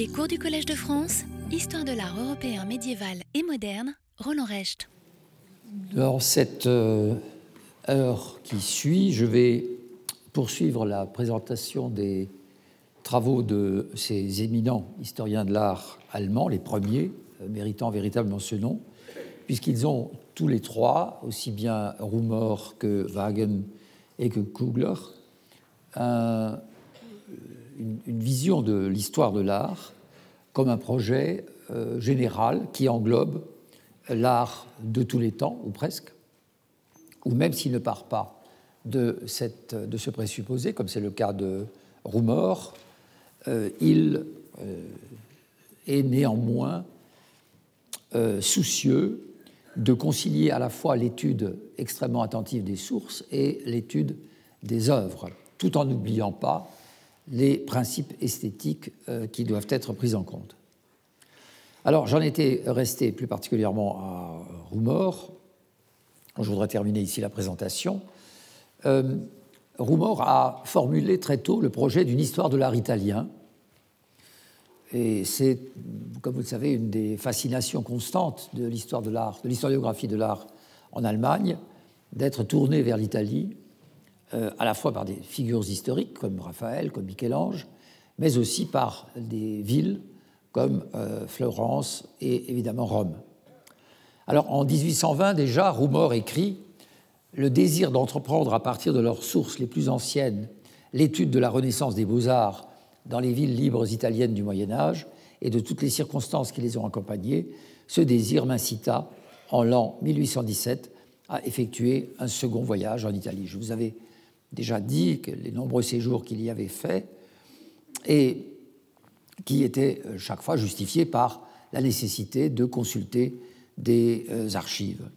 Les cours du Collège de France, Histoire de l'art européen médiéval et moderne, Roland Recht. Dans cette euh, heure qui suit, je vais poursuivre la présentation des travaux de ces éminents historiens de l'art allemands, les premiers, euh, méritant véritablement ce nom, puisqu'ils ont tous les trois, aussi bien Rumor que Wagen et que Kugler, un une, vision de l'histoire de l'art comme un projet euh, général qui englobe l'art de tous les temps, ou presque, ou même s'il ne part pas de, ce présupposé, comme c'est le cas de Rumor, euh, il euh, est néanmoins soucieux de concilier à la fois l'étude extrêmement attentive des sources et l'étude des œuvres, tout en n'oubliant pas les principes esthétiques euh, qui doivent être pris en compte. Alors j'en étais resté plus particulièrement à Roumor. Je voudrais terminer ici la présentation. Euh, a formulé très tôt le projet d'une histoire de l'art italien. Et c'est, comme vous le savez, une des fascinations constantes de l'histoire de l'art, de l'historiographie de l'art en Allemagne, d'être tournée vers l'Italie à la fois par des figures historiques comme Raphaël, comme Michel-Ange, mais aussi par des villes comme euh, Florence et évidemment Rome. Alors en 1820 déjà, Roumor écrit Le désir d'entreprendre à partir de leurs sources les plus anciennes l'étude de la renaissance des beaux-arts dans les villes libres italiennes du Moyen Âge et de toutes les circonstances qui les ont accompagnées, ce désir m'incita en l'an 1817 à effectuer un second voyage en Italie. Vous déjà dit que les nombreux séjours qu'il y avait faits et qui étaient euh, chaque fois justifiés par la nécessité de consulter des euh, archives.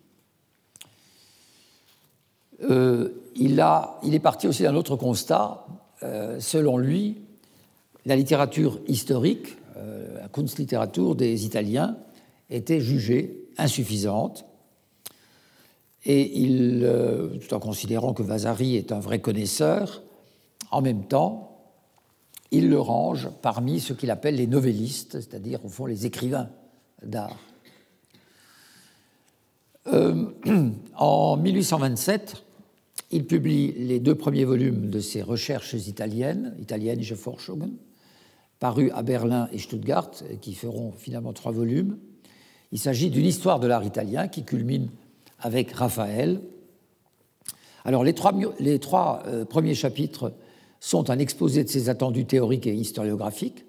Euh, il, est parti aussi d'un autre constat. selon lui, la littérature historique, la Kunstliteratur des Italiens, était jugée insuffisante et euh, tout en considérant que Vasari est un vrai connaisseur, en même temps, il le range parmi ce qu'il appelle les novellistes, c'est-à-dire au fond les écrivains d'art. Euh, en 1827, il publie les deux premiers volumes de ses recherches italiennes, Italienische Forschungen, parus à Berlin et Stuttgart, qui feront finalement trois volumes. Il s'agit d'une histoire de l'art italien qui culmine avec Raphaël. Alors les trois, euh, premiers chapitres sont un exposé de ses attendus théoriques et historiographiques,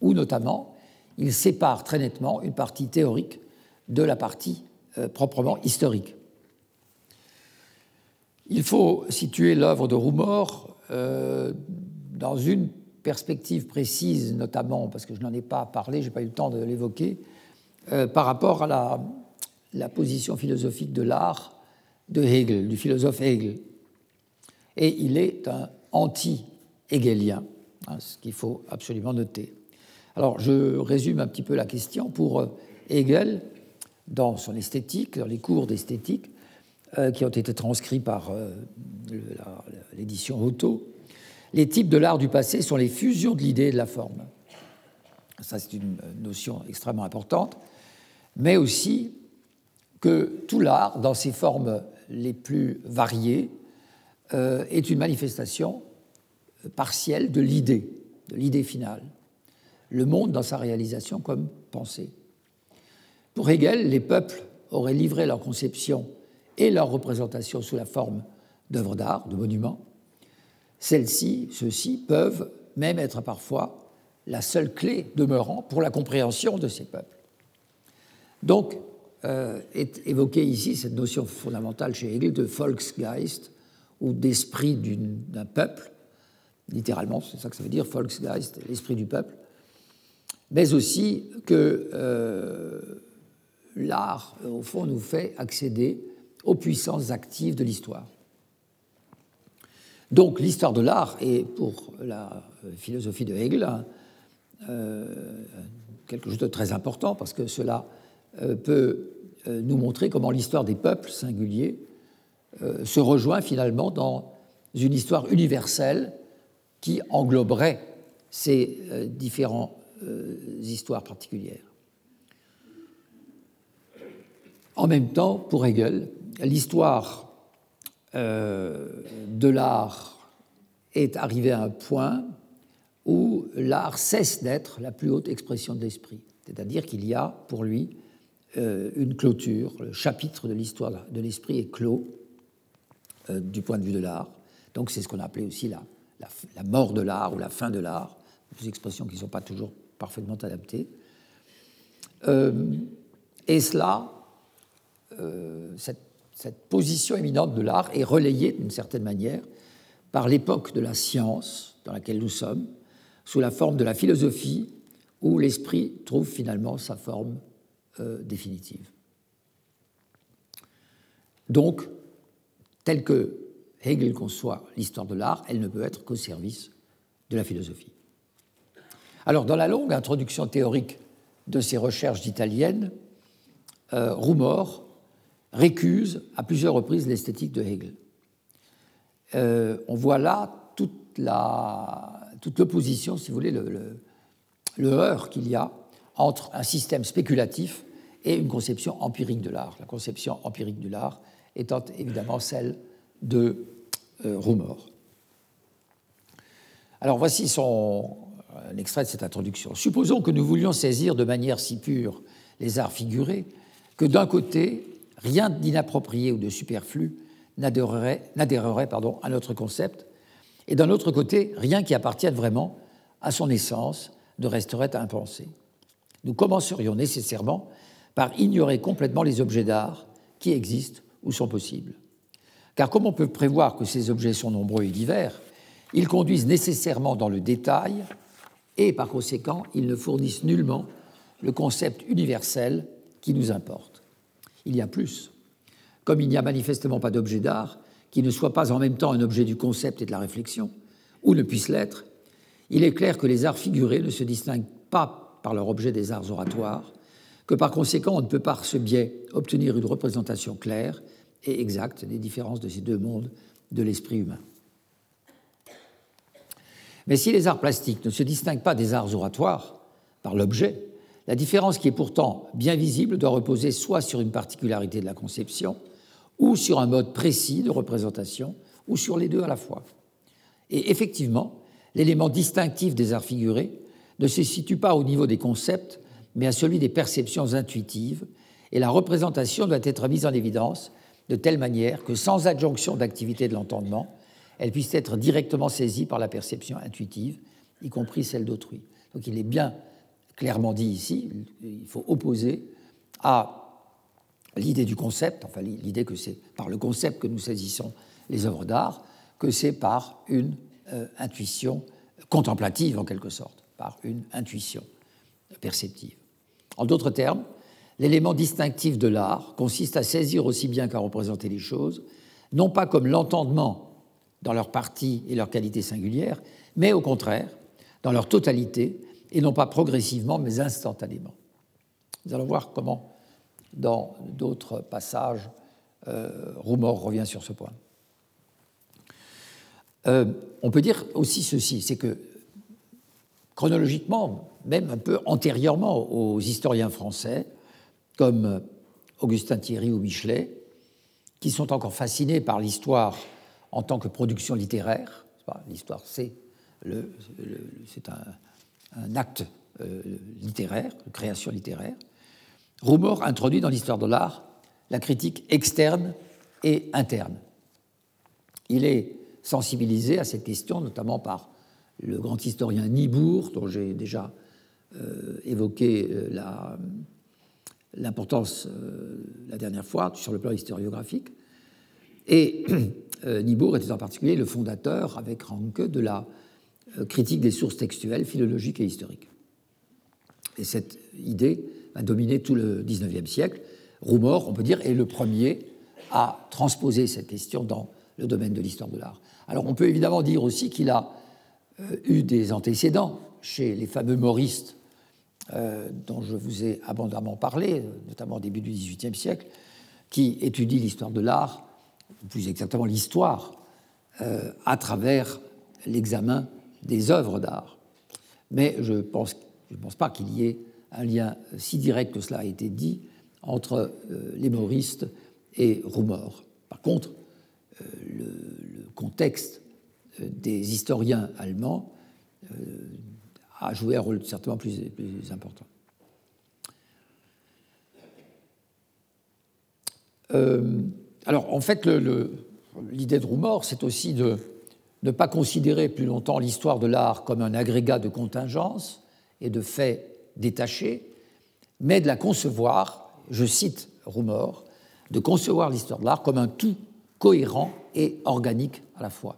où notamment il sépare très nettement une partie théorique de la partie euh, proprement historique. Il faut situer l'œuvre de Roumor euh, dans une perspective précise, notamment parce que je n'en ai pas parlé, je n'ai pas eu le temps de l'évoquer, par rapport à la, la position philosophique de l'art de Hegel, du philosophe Hegel. Et il est un anti-hegelien, hein, ce qu'il faut absolument noter. Alors je résume un petit peu la question. Pour euh, Hegel, dans son esthétique, dans les cours d'esthétique, euh, qui ont été transcrits par euh, l'édition Otto, les types de l'art du passé sont les fusions de l'idée et de la forme. Ça, c'est une notion extrêmement importante, mais aussi que tout l'art, dans ses formes les plus variées, euh, est une manifestation partielle de l'idée, de l'idée finale. Le monde dans sa réalisation comme pensée. Pour Hegel, les peuples auraient livré leur conception et leur représentation sous la forme d'œuvres d'art, de monuments. Celles-ci, ceux-ci, peuvent même être parfois la seule clé demeurant pour la compréhension de ces peuples. Donc, est évoquée ici cette notion fondamentale chez Hegel de Volksgeist, ou d'esprit d'un peuple, littéralement, c'est ça que ça veut dire, Volksgeist, l'esprit du peuple, mais aussi que euh, l'art, au fond, nous fait accéder aux puissances actives de l'histoire. Donc l'histoire de l'art est, pour la philosophie de Hegel, euh, quelque chose de très important, parce que cela euh, peut euh, nous montrer comment l'histoire des peuples singuliers euh, se rejoint finalement dans une histoire universelle qui engloberait ces différents histoires particulières. En même temps, pour Hegel, l'histoire de l'art est arrivée à un point où l'art cesse d'être la plus haute expression de l'esprit. C'est-à-dire qu'il y a pour lui euh, une clôture, le chapitre de l'histoire de l'esprit est clos euh, du point de vue de l'art. Donc c'est ce qu'on a appelé aussi la, mort de l'art ou la fin de l'art, des expressions qui ne sont pas toujours parfaitement adaptées. Euh, et cela, cette position éminente de l'art est relayée d'une certaine manière par l'époque de la science dans laquelle nous sommes, sous la forme de la philosophie, où l'esprit trouve finalement sa forme euh, définitive. Donc, telle que Hegel conçoit l'histoire de l'art, elle ne peut être qu'au service de la philosophie. Alors, dans la longue introduction théorique de ces recherches italiennes, euh, Rumor récuse à plusieurs reprises l'esthétique de Hegel. Euh, on voit là toute l'opposition, si vous voulez, le, le, qu'il y a entre un système spéculatif et une conception empirique de l'art. La conception empirique de l'art étant évidemment celle de euh, Rumor. Alors voici son, un extrait de cette introduction. Supposons que nous voulions saisir de manière si pure les arts figurés que d'un côté, rien d'inapproprié ou de superflu n'adhérerait à notre concept, et d'un autre côté, rien qui appartienne vraiment à son essence ne resterait impensé. Nous commencerions nécessairement par ignorer complètement les objets d'art qui existent ou sont possibles. Car comme on peut prévoir que ces objets sont nombreux et divers, ils conduisent nécessairement dans le détail et par conséquent, ils ne fournissent nullement le concept universel qui nous importe. Il y a plus. Comme il n'y a manifestement pas d'objet d'art, qui ne soit pas en même temps un objet du concept et de la réflexion, ou ne puisse l'être, il est clair que les arts figurés ne se distinguent pas par leur objet des arts oratoires, que par conséquent on ne peut par ce biais obtenir une représentation claire et exacte des différences de ces deux mondes de l'esprit humain. Mais si les arts plastiques ne se distinguent pas des arts oratoires par l'objet, la différence qui est pourtant bien visible doit reposer soit sur une particularité de la conception, ou sur un mode précis de représentation, ou sur les deux à la fois. Et effectivement, l'élément distinctif des arts figurés ne se situe pas au niveau des concepts, mais à celui des perceptions intuitives, et la représentation doit être mise en évidence de telle manière que, sans adjonction d'activité de l'entendement, elle puisse être directement saisie par la perception intuitive, y compris celle d'autrui. Donc il est bien clairement dit ici, il faut opposer à l'idée du concept, enfin l'idée que c'est par le concept que nous saisissons les œuvres d'art, que c'est par une euh, intuition contemplative en quelque sorte, par une intuition perceptive. En d'autres termes, l'élément distinctif de l'art consiste à saisir aussi bien qu'à représenter les choses, non pas comme l'entendement dans leur partie et leur qualité singulière, mais au contraire, dans leur totalité, et non pas progressivement, mais instantanément. Nous allons voir comment dans d'autres passages, euh, revient sur ce point. Euh, on peut dire aussi ceci, c'est que chronologiquement, même un peu antérieurement aux historiens français, comme Augustin Thierry ou Michelet, qui sont encore fascinés par l'histoire en tant que production littéraire. L'histoire, c'est un, acte euh, littéraire, de création littéraire. Rumor introduit dans l'histoire de l'art la critique externe et interne. Il est sensibilisé à cette question, notamment par le grand historien Nibourg, dont j'ai déjà euh, évoqué euh, l'importance euh, la dernière fois sur le plan historiographique. Et Nibourg était en particulier le fondateur, avec Ranke, de la critique des sources textuelles, philologiques et historiques. Et cette idée a dominé tout le XIXe siècle. Roumor, on peut dire, est le premier à transposer cette question dans le domaine de l'histoire de l'art. Alors on peut évidemment dire aussi qu'il a eu des antécédents chez les fameux moristes euh, dont je vous ai abondamment parlé, notamment au début du XVIIIe siècle, qui étudient l'histoire de l'art, plus exactement l'histoire, euh, à travers l'examen des œuvres d'art. Mais je pense je ne pense pas qu'il y ait un lien si direct que cela a été dit entre les Mauristes et Roumor. Par contre, le, contexte des historiens allemands a joué un rôle certainement plus, plus important. Euh, alors, en fait, l'idée de Roumor, c'est aussi de ne pas considérer plus longtemps l'histoire de l'art comme un agrégat de contingences et de faits détachés, mais de la concevoir, je cite Roumor, de concevoir l'histoire de l'art comme un tout cohérent et organique à la fois.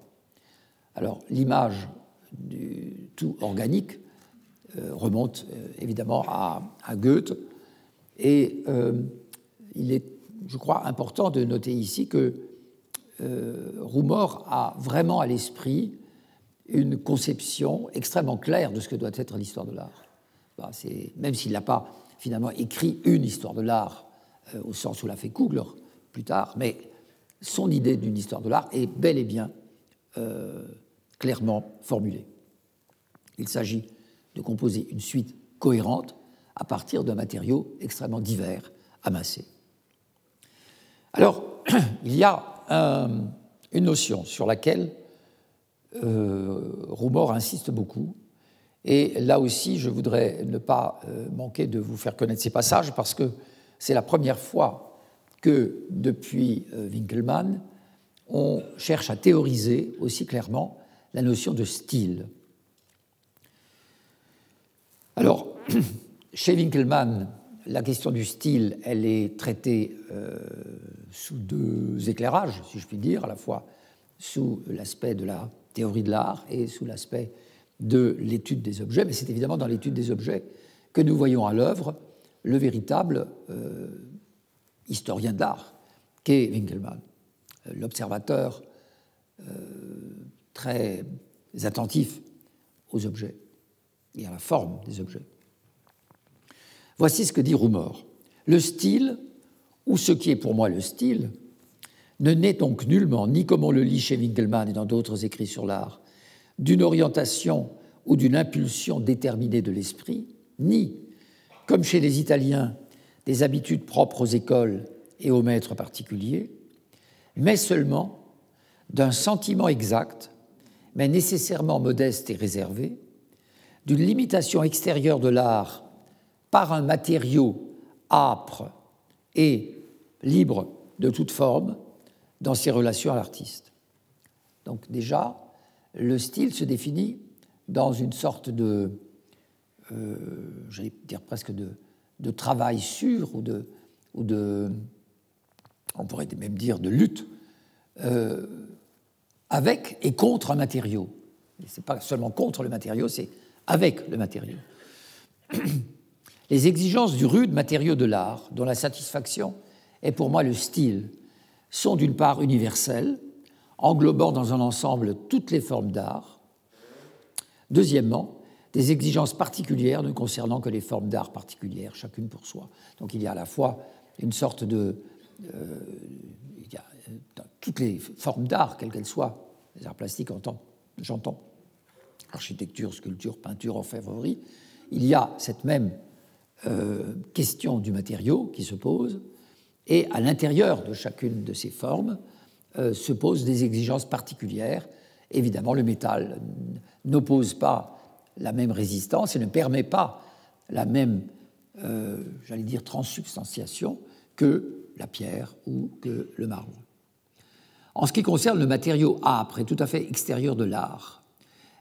Alors, l'image du tout organique euh, remonte euh, évidemment à, Goethe, et il est je crois, important de noter ici que euh, Roumor a vraiment à l'esprit une conception extrêmement claire de ce que doit être l'histoire de l'art. Bah, même s'il n'a pas finalement écrit une histoire de l'art euh, au sens où l'a fait Kugler plus tard, mais son idée d'une histoire de l'art est bel et bien euh, clairement formulée. Il s'agit de composer une suite cohérente à partir de matériaux extrêmement divers, amassés. Alors, il y a une notion sur laquelle euh, Roumor insiste beaucoup, et là aussi, je voudrais ne pas euh, manquer de vous faire connaître ces passages parce que c'est la première fois que, depuis euh, Winkelmann, on cherche à théoriser aussi clairement la notion de style. Alors, chez Winkelmann, la question du style, elle est traitée euh, sous deux éclairages, si je puis dire, à la fois sous l'aspect de la théorie de l'art et sous l'aspect de l'étude des objets, mais c'est évidemment dans l'étude des objets que nous voyons à l'œuvre le véritable euh, historien de l'art qu'est Winkelmann, euh, l'observateur très attentif aux objets et à la forme des objets. Voici ce que dit Roumor. Le style, ou ce qui est pour moi le style, ne naît donc nullement, ni comme on le lit chez Winkelmann et dans d'autres écrits sur l'art, d'une orientation ou d'une impulsion déterminée de l'esprit, ni, comme chez les Italiens, des habitudes propres aux écoles et aux maîtres particuliers, mais seulement d'un sentiment exact, mais nécessairement modeste et réservé, d'une limitation extérieure de l'art par un matériau âpre et libre de toute forme dans ses relations à l'artiste. Donc déjà, le style se définit dans une sorte de, euh, j'allais dire presque de, de, travail sûr ou de, ou de, on pourrait même dire de lutte euh, avec et contre un matériau. Ce n'est pas seulement contre le matériau, c'est avec le matériau. Les exigences du rude matériau de l'art, dont la satisfaction est pour moi le style, sont d'une part universelles, englobant dans un ensemble toutes les formes d'art. Deuxièmement, des exigences particulières ne concernant que les formes d'art particulières, chacune pour soi. Donc il y a à la fois une sorte de... Euh, dans toutes les formes d'art, quelles qu'elles soient, les arts plastiques, j'entends architecture, sculpture, peinture, orfèvrerie, il y a cette même euh, question du matériau qui se pose, et à l'intérieur de chacune de ces formes euh, se posent des exigences particulières. Évidemment, le métal n'oppose pas la même résistance et ne permet pas la même, euh, j'allais dire, transsubstantiation que la pierre ou que le marbre. En ce qui concerne le matériau âpre et tout à fait extérieur de l'art,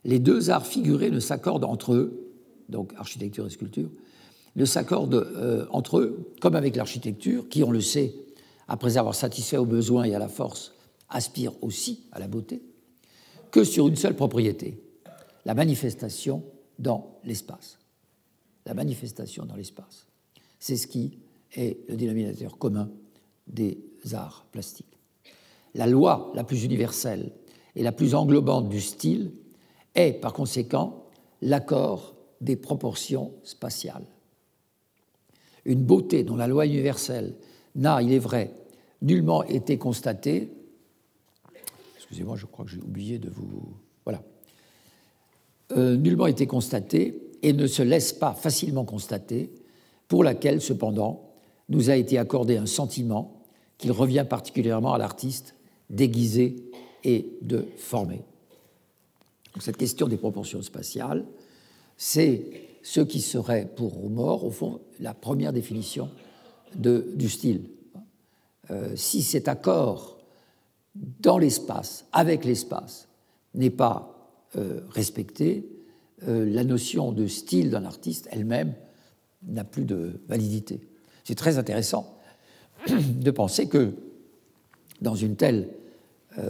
les deux arts figurés ne s'accordent entre eux, donc architecture et sculpture, ne s'accordent euh, entre eux, comme avec l'architecture, qui, on le sait, après avoir satisfait aux besoins et à la force, aspire aussi à la beauté, que sur une seule propriété, la manifestation dans l'espace. La manifestation dans l'espace. C'est ce qui est le dénominateur commun des arts plastiques. La loi la plus universelle et la plus englobante du style est, par conséquent, l'accord des proportions spatiales une beauté dont la loi universelle n'a, il est vrai, nullement été constatée. Excusez-moi, je crois que j'ai oublié de vous. Voilà. Euh, nullement été constatée et ne se laisse pas facilement constater, pour laquelle, cependant, nous a été accordé un sentiment qu'il revient particulièrement à l'artiste d'aiguiser et de former. cette question des proportions spatiales, c'est ce qui serait pour Roumor, au fond, la première définition de, du style. Euh, si cet accord dans l'espace, avec l'espace, n'est pas euh, respecté, euh, la notion de style d'un artiste elle-même n'a plus de validité. C'est très intéressant de penser que dans une telle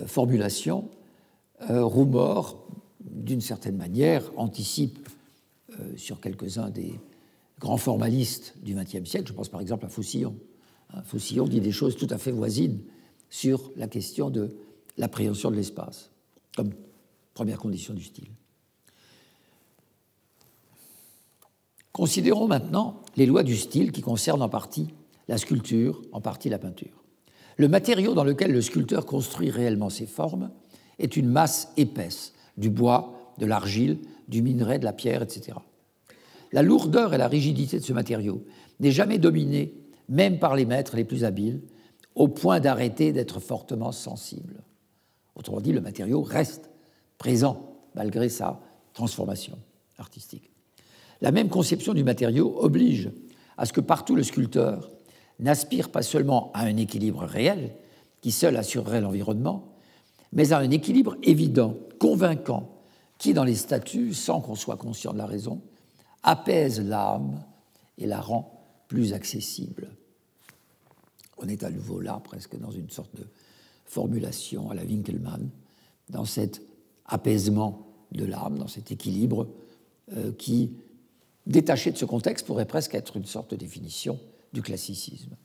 formulation, Roumor, d'une certaine manière, anticipe sur quelques-uns des grands formalistes du XXe siècle, je pense par exemple à Faucillon. Hein, Faucillon dit des choses tout à fait voisines sur la question de l'appréhension de l'espace, comme première condition du style. Considérons maintenant les lois du style qui concernent en partie la sculpture, en partie la peinture. Le matériau dans lequel le sculpteur construit réellement ses formes est une masse épaisse, du bois, de l'argile, du minerai, de la pierre, etc. La lourdeur et la rigidité de ce matériau n'est jamais dominée, même par les maîtres les plus habiles, au point d'arrêter d'être fortement sensible. Autrement dit, le matériau reste présent malgré sa transformation artistique. La même conception du matériau oblige à ce que partout le sculpteur n'aspire pas seulement à un équilibre réel, qui seul assurerait l'environnement, mais à un équilibre évident, convaincant, qui, dans les statues, sans qu'on soit conscient de la raison, apaise l'âme et la rend plus accessible. On est à nouveau là, presque dans une sorte de formulation à la Winkelmann, dans cet apaisement de l'âme, dans cet équilibre euh, qui, détaché de ce contexte, pourrait presque être une sorte de définition du classicisme.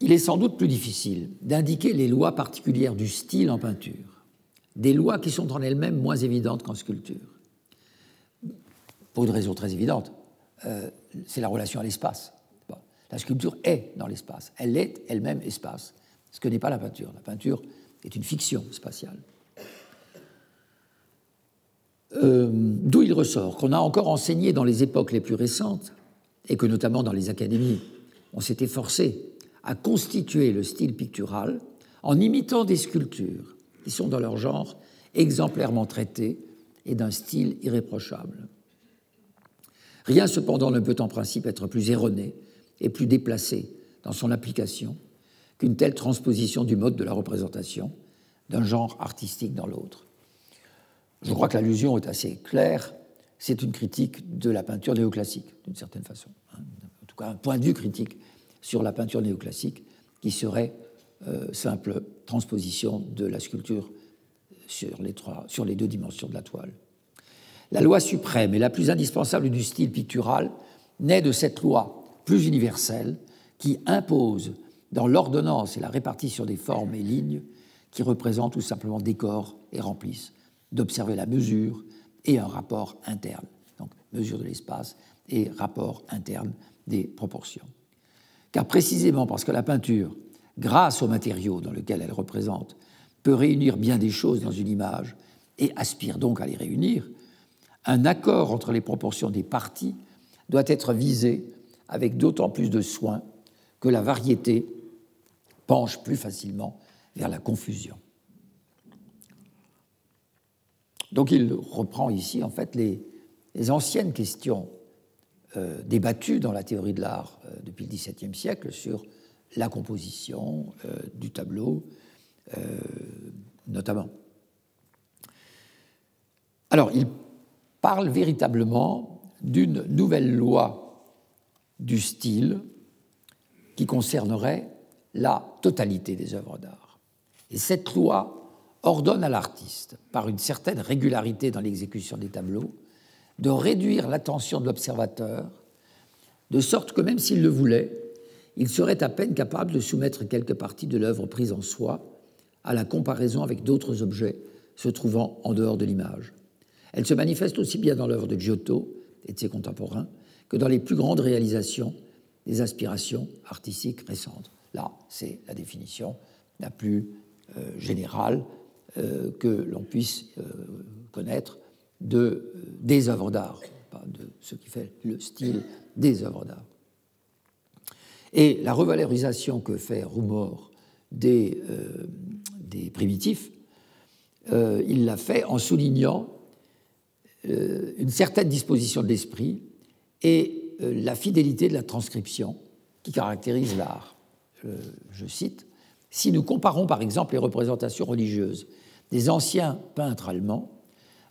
Il est sans doute plus difficile d'indiquer les lois particulières du style en peinture, des lois qui sont en elles-mêmes moins évidentes qu'en sculpture. Pour une raison très évidente, euh, c'est la relation à l'espace. La sculpture est dans l'espace, elle est elle-même espace, ce que n'est pas la peinture. La peinture est une fiction spatiale. Euh, d'où il ressort qu'on a encore enseigné dans les époques les plus récentes, et que notamment dans les académies, on s'était forcé à constituer le style pictural en imitant des sculptures qui sont dans leur genre exemplairement traitées et d'un style irréprochable. Rien cependant ne peut en principe être plus erroné et plus déplacé dans son application qu'une telle transposition du mode de la représentation d'un genre artistique dans l'autre. Je crois que l'allusion est assez claire. C'est une critique de la peinture néoclassique, d'une certaine façon. Hein. En tout cas, un point de vue critique sur la peinture néoclassique qui serait euh, simple transposition de la sculpture sur les, deux dimensions de la toile. La loi suprême et la plus indispensable du style pictural naît de cette loi plus universelle qui impose dans l'ordonnance et la répartition des formes et lignes qui représentent tout simplement décors et remplissent, d'observer la mesure et un rapport interne, donc mesure de l'espace et rapport interne des proportions. Car précisément parce que la peinture, grâce au matériau dans lequel elle représente, peut réunir bien des choses dans une image et aspire donc à les réunir, un accord entre les proportions des parties doit être visé avec d'autant plus de soin que la variété penche plus facilement vers la confusion. Donc il reprend ici en fait les, anciennes questions euh, débattues dans la théorie de l'art euh, depuis le XVIIe siècle sur la composition euh, du tableau, notamment. Alors il parle véritablement d'une nouvelle loi du style qui concernerait la totalité des œuvres d'art. Et cette loi ordonne à l'artiste, par une certaine régularité dans l'exécution des tableaux, de réduire l'attention de l'observateur, de sorte que même s'il le voulait, il serait à peine capable de soumettre quelques parties de l'œuvre prise en soi à la comparaison avec d'autres objets se trouvant en dehors de l'image. Elle se manifeste aussi bien dans l'œuvre de Giotto et de ses contemporains que dans les plus grandes réalisations des aspirations artistiques récentes. Là, c'est la définition la plus euh, générale euh, que l'on puisse euh, connaître de, des œuvres d'art, pas de ce qui fait le style des œuvres d'art. Et la revalorisation que fait Roumor des, euh, des primitifs, euh, il l'a fait en soulignant euh, une certaine disposition de l'esprit et la fidélité de la transcription qui caractérise l'art. je cite, Si nous comparons par exemple les représentations religieuses des anciens peintres allemands,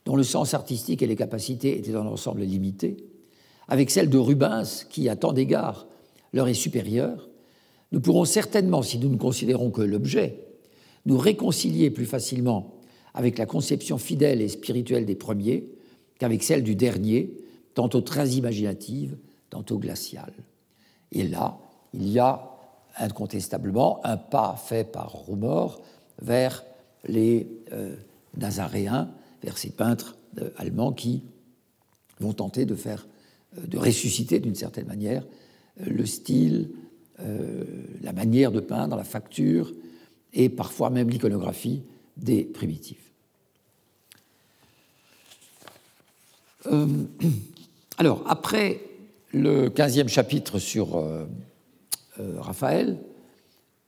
dont le sens artistique et les capacités étaient dans l'ensemble limités, avec celles de Rubens, qui, à tant d'égards, leur est supérieure, nous pourrons certainement, si nous ne considérons que l'objet, nous réconcilier plus facilement avec la conception fidèle et spirituelle des premiers qu'avec celle du dernier, tantôt très imaginative, tantôt glaciale. Et là, il y a incontestablement un pas fait par Roumor vers les euh, Nazaréens, vers ces peintres euh, allemands qui vont tenter de faire, euh, de ressusciter d'une certaine manière le style, la manière de peindre, la facture et parfois même l'iconographie des primitifs. alors, après le 15e chapitre sur Raphaël,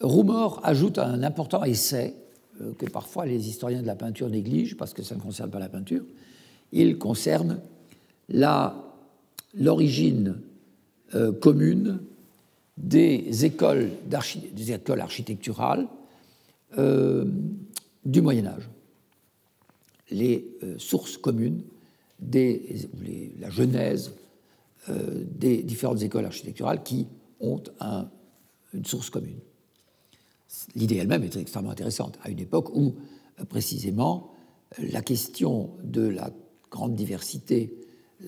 Roumor ajoute un important essai euh, que parfois les historiens de la peinture négligent parce que ça ne concerne pas la peinture. Il concerne l'origine euh, commune des écoles, architecturales euh, du Moyen Âge. Les sources communes, la genèse des différentes écoles architecturales qui ont une source commune l'idée elle-même est extrêmement intéressante, à une époque où, précisément, la question de la grande diversité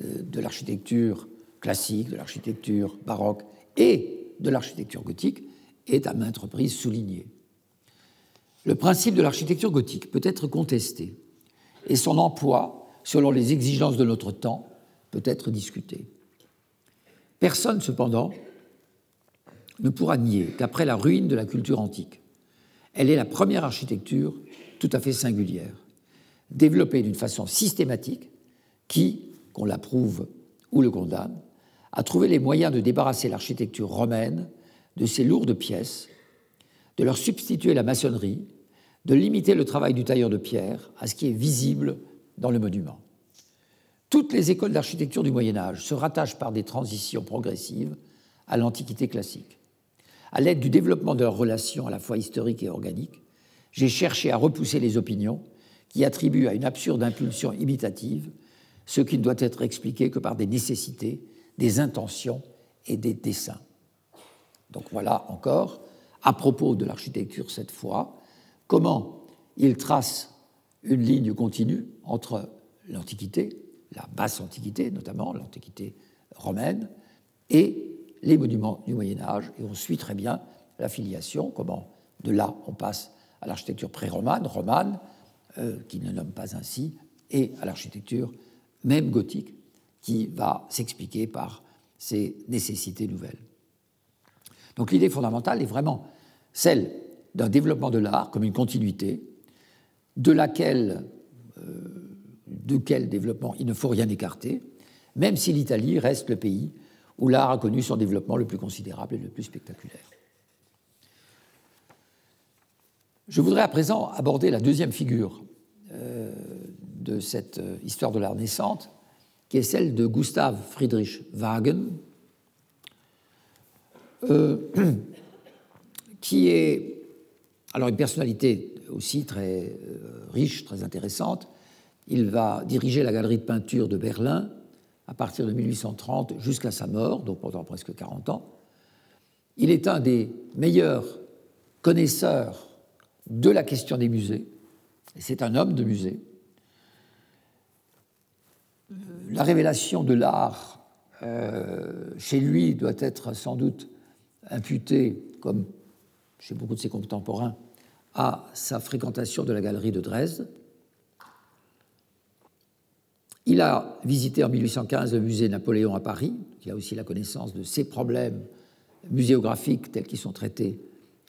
euh, de l'architecture classique, de l'architecture baroque et de l'architecture gothique est à maintes reprises soulignée. Le principe de l'architecture gothique peut être contesté et son emploi, selon les exigences de notre temps, peut être discuté. Personne, cependant, ne pourra nier qu'après la ruine de la culture antique, elle est la première architecture tout à fait singulière, développée d'une façon systématique qui, qu'on l'approuve ou le condamne, a trouvé les moyens de débarrasser l'architecture romaine de ses lourdes pièces, de leur substituer la maçonnerie, de limiter le travail du tailleur de pierre à ce qui est visible dans le monument. Toutes les écoles d'architecture du Moyen Âge se rattachent par des transitions progressives à l'Antiquité classique à l'aide du développement de leurs relations à la fois historiques et organiques, j'ai cherché à repousser les opinions qui attribuent à une absurde impulsion imitative ce qui ne doit être expliqué que par des nécessités, des intentions et des dessins. Donc voilà encore, à propos de l'architecture cette fois, comment il trace une ligne continue entre l'Antiquité, la basse Antiquité notamment, l'Antiquité romaine, et les monuments du Moyen Âge, et on suit très bien la filiation, comment de là on passe à l'architecture pré-romane, romane, euh, qui ne nomme pas ainsi, et à l'architecture même gothique, qui va s'expliquer par ces nécessités nouvelles. Donc l'idée fondamentale est vraiment celle d'un développement de l'art comme une continuité, de laquelle, euh, de quel développement il ne faut rien écarter, même si l'Italie reste le pays où l'art a connu son développement le plus considérable et le plus spectaculaire. Je voudrais à présent aborder la deuxième figure euh, de cette euh, histoire de l'art naissante, qui est celle de Gustav Friedrich Wagen, euh, qui est alors une personnalité aussi très riche, très intéressante. Il va diriger la galerie de peinture de Berlin à partir de 1830 jusqu'à sa mort, donc pendant presque 40 ans. Il est un des meilleurs connaisseurs de la question des musées. C'est un homme de musée. La révélation de l'art euh, chez lui doit être sans doute imputée, comme chez beaucoup de ses contemporains, à sa fréquentation de la galerie de Dresde, il a visité en 1815 le musée Napoléon à Paris, qui a aussi la connaissance de ces problèmes muséographiques tels qu'ils sont traités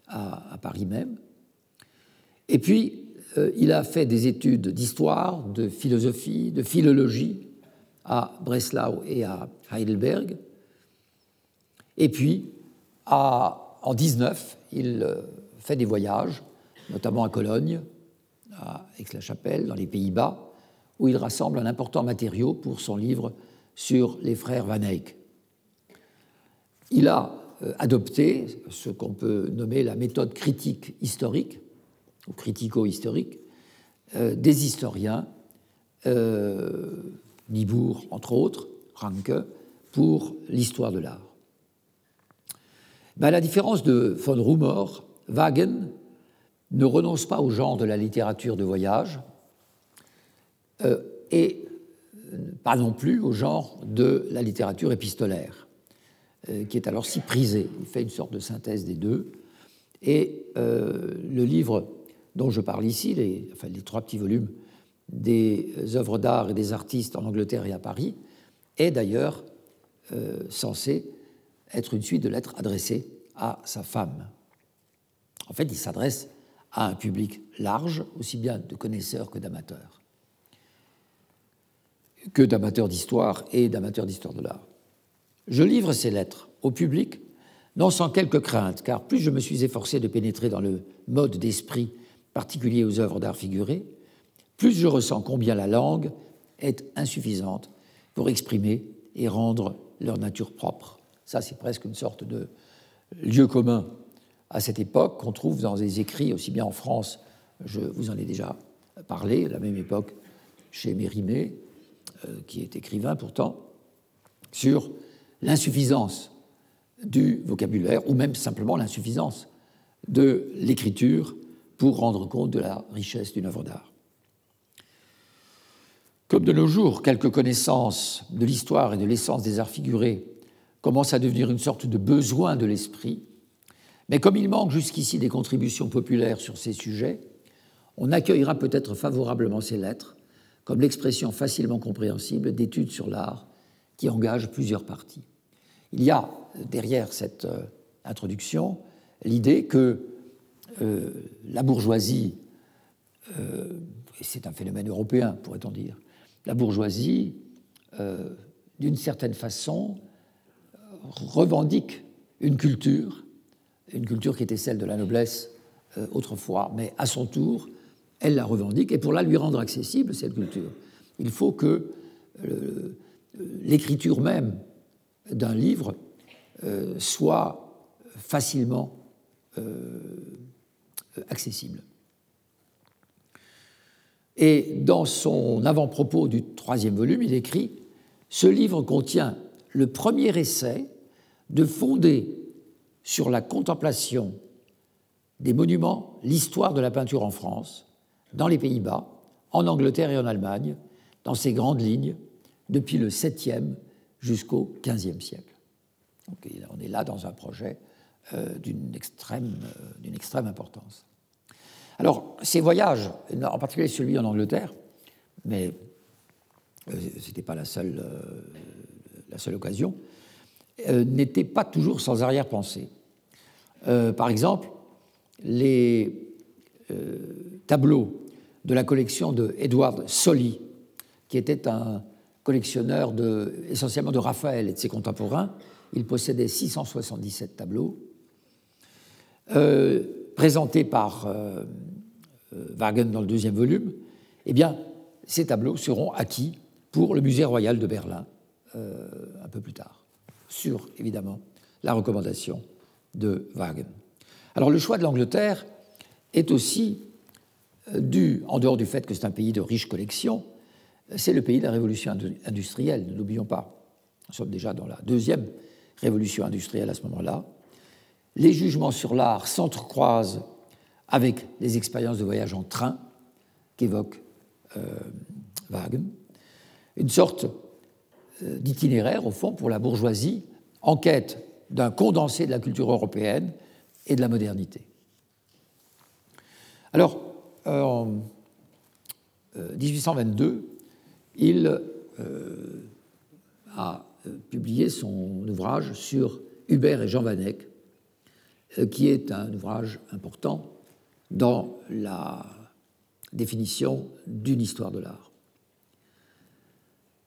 à, Paris même. Et puis, il a fait des études d'histoire, de philosophie, de philologie à Breslau et à Heidelberg. Et puis, en 19, il fait des voyages, notamment à Cologne, à Aix-la-Chapelle, dans les Pays-Bas, où il rassemble un important matériau pour son livre sur les frères Van Eyck. Il a euh, adopté ce qu'on peut nommer la méthode critique historique, ou critico-historique, euh, des historiens, euh, Nibourg entre autres, Ranke, pour l'histoire de l'art. Ben, à la différence de von Rumor, Wagen ne renonce pas au genre de la littérature de voyage et pas non plus au genre de la littérature épistolaire, euh, qui est alors si prisée. Il fait une sorte de synthèse des deux. Et euh, le livre dont je parle ici, les trois petits volumes des œuvres d'art et des artistes en Angleterre et à Paris, est d'ailleurs censé être une suite de lettres adressées à sa femme. En fait, il s'adresse à un public large, aussi bien de connaisseurs que d'amateurs, que d'amateurs d'histoire et d'amateurs d'histoire de l'art. Je livre ces lettres au public, non sans quelques craintes, car plus je me suis efforcé de pénétrer dans le mode d'esprit particulier aux œuvres d'art figuré, plus je ressens combien la langue est insuffisante pour exprimer et rendre leur nature propre. Ça, c'est presque une sorte de lieu commun à cette époque qu'on trouve dans des écrits, aussi bien en France, je vous en ai déjà parlé, à la même époque chez Mérimée, qui est écrivain pourtant, sur l'insuffisance du vocabulaire, ou même simplement l'insuffisance de l'écriture pour rendre compte de la richesse d'une œuvre d'art. Comme de nos jours, quelques connaissances de l'histoire et de l'essence des arts figurés commencent à devenir une sorte de besoin de l'esprit, mais comme il manque jusqu'ici des contributions populaires sur ces sujets, on accueillera peut-être favorablement ces lettres comme l'expression facilement compréhensible d'études sur l'art qui engagent plusieurs parties. Il y a derrière cette euh, introduction l'idée que euh, la bourgeoisie, euh, et c'est un phénomène européen pourrait-on dire, la bourgeoisie, d'une certaine façon, revendique une culture une culture qui était celle de la noblesse euh, autrefois, mais à son tour, elle la revendique, et pour la lui rendre accessible, cette culture, il faut que euh, l'écriture même d'un livre euh, soit facilement accessible. Et dans son avant-propos du troisième volume, il écrit Ce livre contient le premier essai de fonder sur la contemplation des monuments, l'histoire de la peinture en France, dans les Pays-Bas, en Angleterre et en Allemagne, dans ces grandes lignes, depuis le 7e jusqu'au 15e siècle. on est là dans un projet euh, d'une extrême, euh, extrême, importance. Alors, ces voyages, en particulier celui en Angleterre, mais euh, ce n'était pas la seule, la seule occasion, n'étaient pas toujours sans arrière-pensée. Par exemple, les tableaux de la collection de Edward Solly, qui était un collectionneur essentiellement de Raphaël et de ses contemporains. Il possédait 677 tableaux, euh, présentés par Wagen dans le deuxième volume. Eh bien, ces tableaux seront acquis pour le Musée royal de Berlin un peu plus tard, sur évidemment la recommandation de Wagen. Alors le choix de l'Angleterre est aussi euh, dû, en dehors du fait que c'est un pays de riches collections, c'est le pays de la révolution industrielle, ne l'oublions pas. Nous sommes déjà dans la deuxième révolution industrielle à ce moment-là. Les jugements sur l'art s'entrecroisent avec les expériences de voyage en train qu'évoque euh, Wagen. Une sorte euh, d'itinéraire, au fond, pour la bourgeoisie en quête d'un condensé de la culture européenne et de la modernité. Alors, en 1822, euh, il euh, a publié son ouvrage sur Hubert et Jean Van Eyck, qui est un ouvrage important dans la définition d'une histoire de l'art.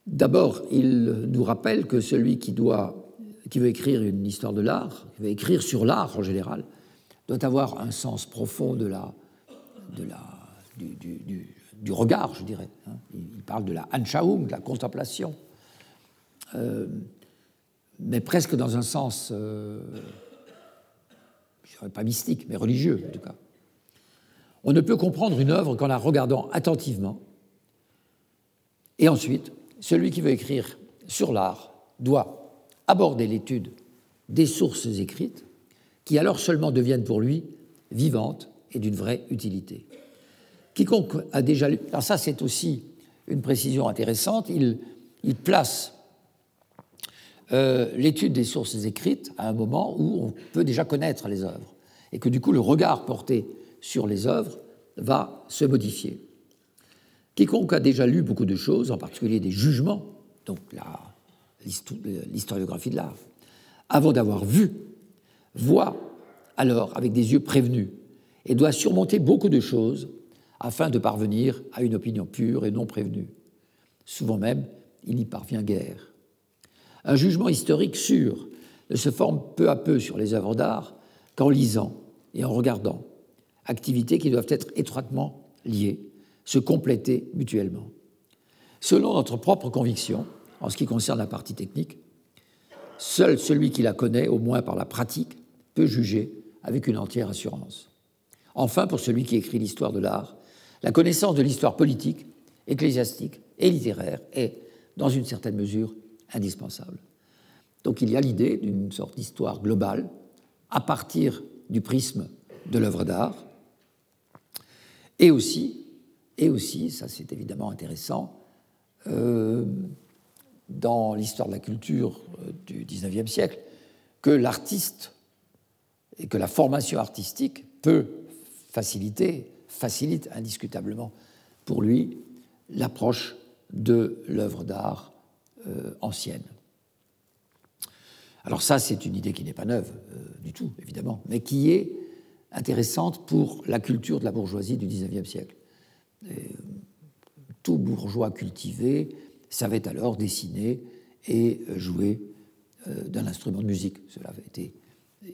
D'abord, il nous rappelle que celui qui, doit, qui veut écrire une histoire de l'art, qui veut écrire sur l'art en général, doit avoir un sens profond de la, de la, du, regard, je dirais. Hein. Il parle de la Anschauung, de la contemplation, euh, mais presque dans un sens, euh, je dirais pas mystique, mais religieux en tout cas. On ne peut comprendre une œuvre qu'en la regardant attentivement. Et ensuite, celui qui veut écrire sur l'art doit aborder l'étude des sources écrites, qui alors seulement deviennent pour lui vivantes et d'une vraie utilité. Quiconque a déjà lu, alors ça c'est aussi une précision intéressante, il, place euh, l'étude des sources écrites à un moment où on peut déjà connaître les œuvres, et que du coup le regard porté sur les œuvres va se modifier. Quiconque a déjà lu beaucoup de choses, en particulier des jugements, donc l'historiographie de l'art, avant d'avoir vu, voit alors avec des yeux prévenus et doit surmonter beaucoup de choses afin de parvenir à une opinion pure et non prévenue. Souvent même, il n'y parvient guère. Un jugement historique sûr ne se forme peu à peu sur les œuvres d'art qu'en lisant et en regardant, activités qui doivent être étroitement liées, se compléter mutuellement. Selon notre propre conviction, en ce qui concerne la partie technique, seul celui qui la connaît, au moins par la pratique, peut juger avec une entière assurance. Enfin, pour celui qui écrit l'histoire de l'art, la connaissance de l'histoire politique, ecclésiastique et littéraire est, dans une certaine mesure, indispensable. Donc il y a l'idée d'une sorte d'histoire globale à partir du prisme de l'œuvre d'art, et aussi, et aussi, ça c'est évidemment intéressant, euh, dans l'histoire de la culture euh, du XIXe siècle, que l'artiste et que la formation artistique peut faciliter, facilite indiscutablement pour lui l'approche de l'œuvre d'art euh, ancienne. Alors ça, c'est une idée qui n'est pas neuve du tout, évidemment, mais qui est intéressante pour la culture de la bourgeoisie du XIXe siècle. tout bourgeois cultivé savait alors dessiner et jouer euh, d'un instrument de musique. Cela avait été,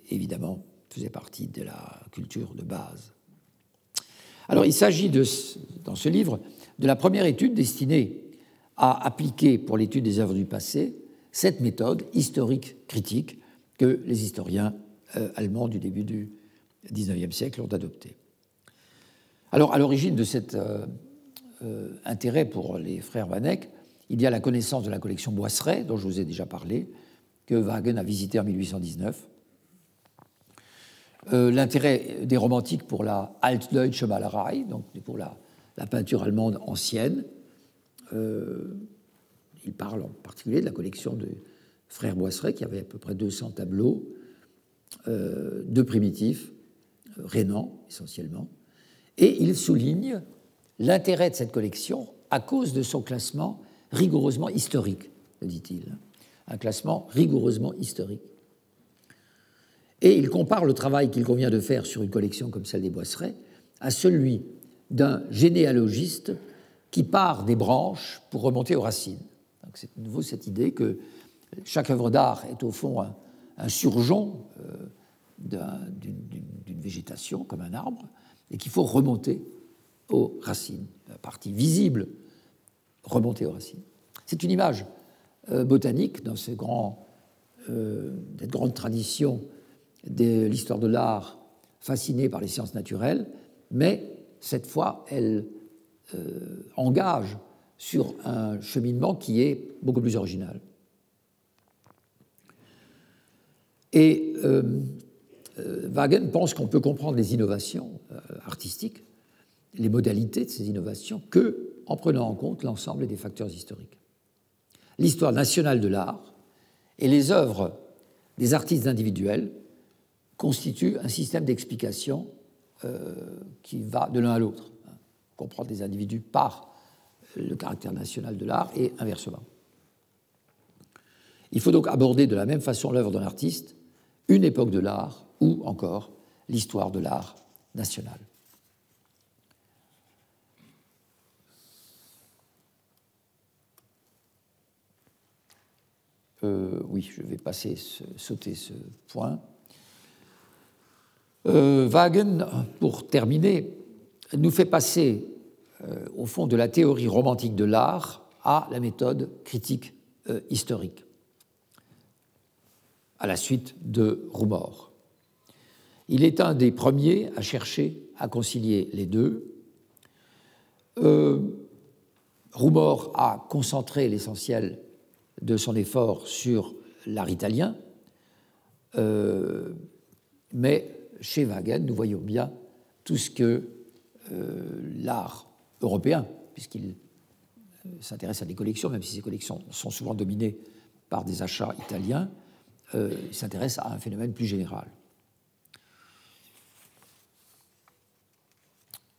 évidemment, faisait partie de la culture de base. Alors il s'agit dans ce livre de la première étude destinée à appliquer pour l'étude des œuvres du passé cette méthode historique critique que les historiens euh, allemands du début du 19e siècle ont adopté. Alors, à l'origine de cet euh, euh, intérêt pour les frères Vanek, il y a la connaissance de la collection Boisseret, dont je vous ai déjà parlé, que Wagen a visité en 1819. Euh, l'intérêt des romantiques pour la Altdeutsche Malerei, donc pour la, peinture allemande ancienne. il parle en particulier de la collection de frères Boisseret, qui avait à peu près 200 tableaux de primitifs Rénan essentiellement, et il souligne l'intérêt de cette collection à cause de son classement rigoureusement historique, dit-il, un classement rigoureusement historique. Et il compare le travail qu'il convient de faire sur une collection comme celle des Boisseret à celui d'un généalogiste qui part des branches pour remonter aux racines. C'est de nouveau cette idée que chaque œuvre d'art est au fond un, surjon euh, d'une végétation comme un arbre et qu'il faut remonter aux racines, la partie visible, remonter aux racines. C'est une image euh, botanique dans ces grands, euh, cette grande tradition de l'histoire de l'art fascinée par les sciences naturelles, mais cette fois, elle euh, engage sur un cheminement qui est beaucoup plus original. Et euh, Wagen pense qu'on peut comprendre les innovations euh, artistiques, les modalités de ces innovations, que en prenant en compte l'ensemble des facteurs historiques. L'histoire nationale de l'art et les œuvres des artistes individuels constitue un système d'explication euh, qui va de l'un à l'autre. Comprendre les individus par le caractère national de l'art et inversement. Il faut donc aborder de la même façon l'œuvre d'un artiste, une époque de l'art ou encore l'histoire de l'art national. Euh, oui, je vais passer, sauter ce point. Wagen, pour terminer, nous fait passer au fond de la théorie romantique de l'art à la méthode critique historique, à la suite de Roumor. Il est un des premiers à chercher à concilier les deux. Euh, Roumor a concentré l'essentiel de son effort sur l'art italien, euh, mais chez Wagen, nous voyons bien tout ce que euh, l'art européen, puisqu'il s'intéresse à des collections, même si ces collections sont souvent dominées par des achats italiens, il s'intéresse à un phénomène plus général.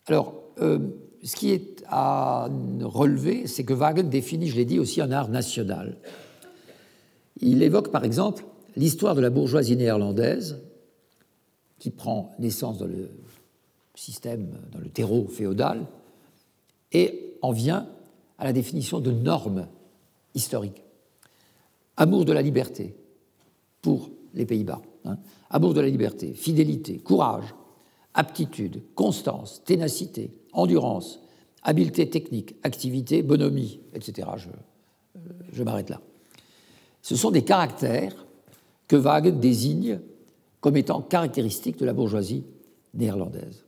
Alors, euh, ce qui est à relever, c'est que Wagen définit, je l'ai dit, aussi un art national. Il évoque par exemple l'histoire de la bourgeoisie néerlandaise, qui prend naissance dans le système, dans le terreau féodal, et en vient à la définition de normes historiques. Amour de la liberté pour les Pays-Bas, hein. amour de la liberté, fidélité, courage, aptitude, constance, ténacité, endurance, habileté technique, activité, bonhomie, etc. Je, euh, je m'arrête là. Ce sont des caractères que Wagen désigne comme étant caractéristiques de la bourgeoisie néerlandaise.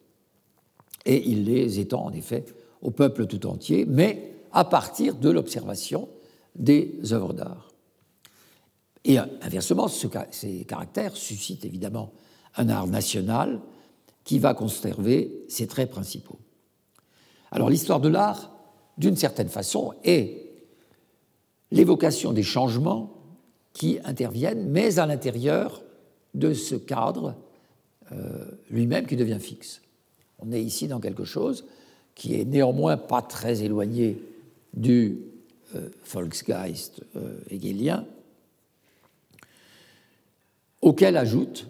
Et il les étend en effet au peuple tout entier, mais à partir de l'observation des œuvres d'art. Et inversement, ces caractères suscitent évidemment un art national qui va conserver ses traits principaux. Alors l'histoire de l'art, d'une certaine façon, est l'évocation des changements qui interviennent, mais à l'intérieur de ce cadre euh, lui-même qui devient fixe. On est ici dans quelque chose qui est néanmoins pas très éloigné du euh, Volksgeist euh, hegelien, auquel ajoute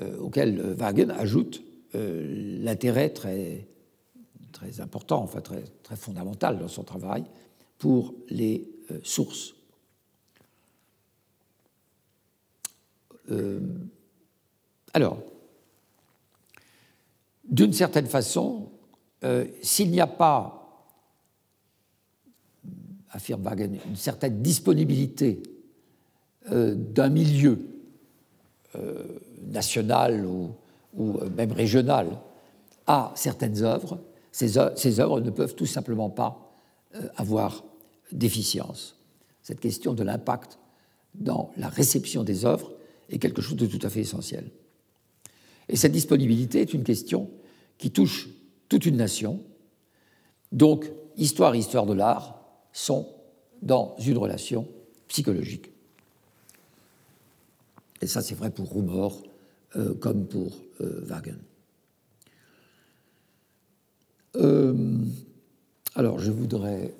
euh, auquel Wagen ajoute l'intérêt très, très important, enfin très, très fondamental dans son travail pour les sources. Alors, d'une certaine façon, s'il n'y a pas, affirme Wagen, une certaine disponibilité d'un milieu nationale ou, même régionale à certaines œuvres, ces, œuvres ne peuvent tout simplement pas euh, avoir d'efficience. Cette question de l'impact dans la réception des œuvres est quelque chose de tout à fait essentiel. Et cette disponibilité est une question qui touche toute une nation. Donc, histoire et histoire de l'art sont dans une relation psychologique. Et ça, c'est vrai pour Roumor, euh, comme pour euh, Wagen. Euh, alors, je voudrais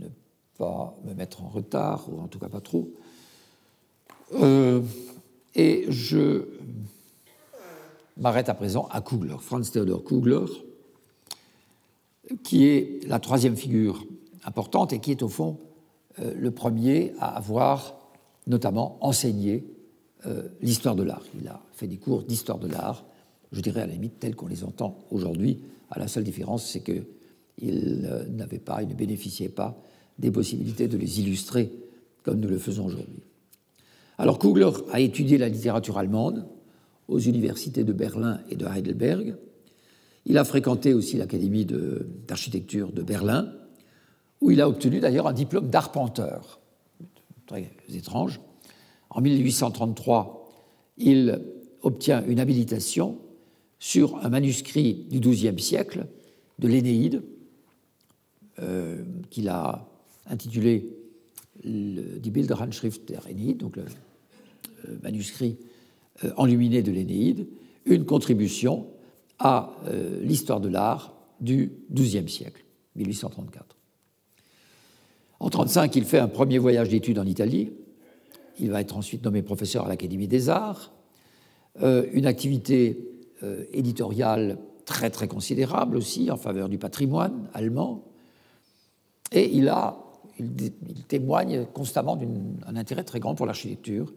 ne pas me mettre en retard, ou en tout cas pas trop. Et je m'arrête à présent à Kugler, Franz Theodor Kugler, qui est la troisième figure importante et qui est au fond le premier à avoir notamment enseigné euh, l'histoire de l'art. Il a fait des cours d'histoire de l'art, je dirais à la limite tels qu'on les entend aujourd'hui. À la seule différence, c'est qu'il euh, n'avait pas, il ne bénéficiait pas des possibilités de les illustrer comme nous le faisons aujourd'hui. Alors Kugler a étudié la littérature allemande aux universités de Berlin et de Heidelberg. Il a fréquenté aussi l'Académie d'architecture de, Berlin, où il a obtenu d'ailleurs un diplôme d'arpenteur. Très étrange. En 1833, il obtient une habilitation sur un manuscrit du XIIe siècle de l'Énéide, euh, qu'il a intitulé Die Bilderhandschrift der donc le euh, manuscrit euh, enluminé de l'Énéide, une contribution à l'histoire de l'art du XIIe siècle, 1834. En 1935, il fait un premier voyage d'études en Italie, il va être ensuite nommé professeur à l'Académie des Arts. Euh, une activité euh, éditoriale très très considérable aussi en faveur du patrimoine allemand. Et il a il, témoigne constamment d'un intérêt très grand pour l'architecture.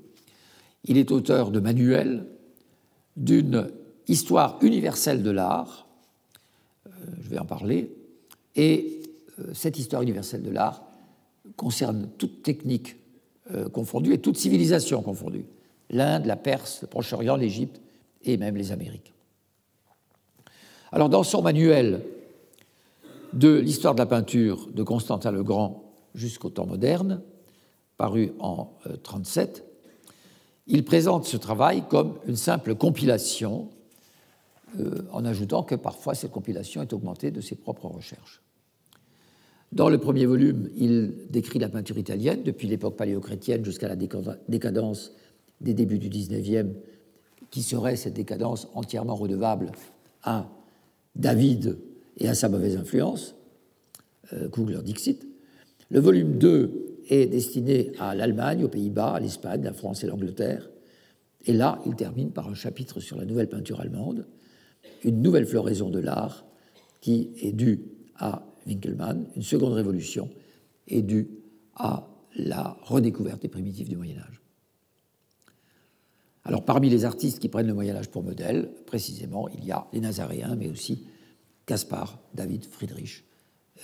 Il est auteur de manuels, d'une histoire universelle de l'art, euh, je vais en parler, et euh, cette histoire universelle de l'art concerne toute technique euh, confondue et toute civilisation confondue, l'Inde, la Perse, le Proche-Orient, l'Égypte et même les Amériques. Alors dans son manuel de l'histoire de la peinture de Constantin le Grand jusqu'au temps moderne, paru en 1937, il présente ce travail comme une simple compilation, en ajoutant que parfois cette compilation est augmentée de ses propres recherches. Dans le premier volume, il décrit la peinture italienne depuis l'époque paléochrétienne jusqu'à la décadence des débuts du XIXe, qui serait cette décadence entièrement redevable à David et à sa mauvaise influence, euh, Kugler Dixit. Le volume 2 est destiné à l'Allemagne, aux Pays-Bas, à l'Espagne, la France et l'Angleterre. Et là, il termine par un chapitre sur la nouvelle peinture allemande, une nouvelle floraison de l'art qui est due à Winkelmann, une seconde révolution est due à la redécouverte des primitifs du Moyen Âge. Alors parmi les artistes qui prennent le Moyen Âge pour modèle, précisément, il y a les Nazaréens, mais aussi Caspar David Friedrich,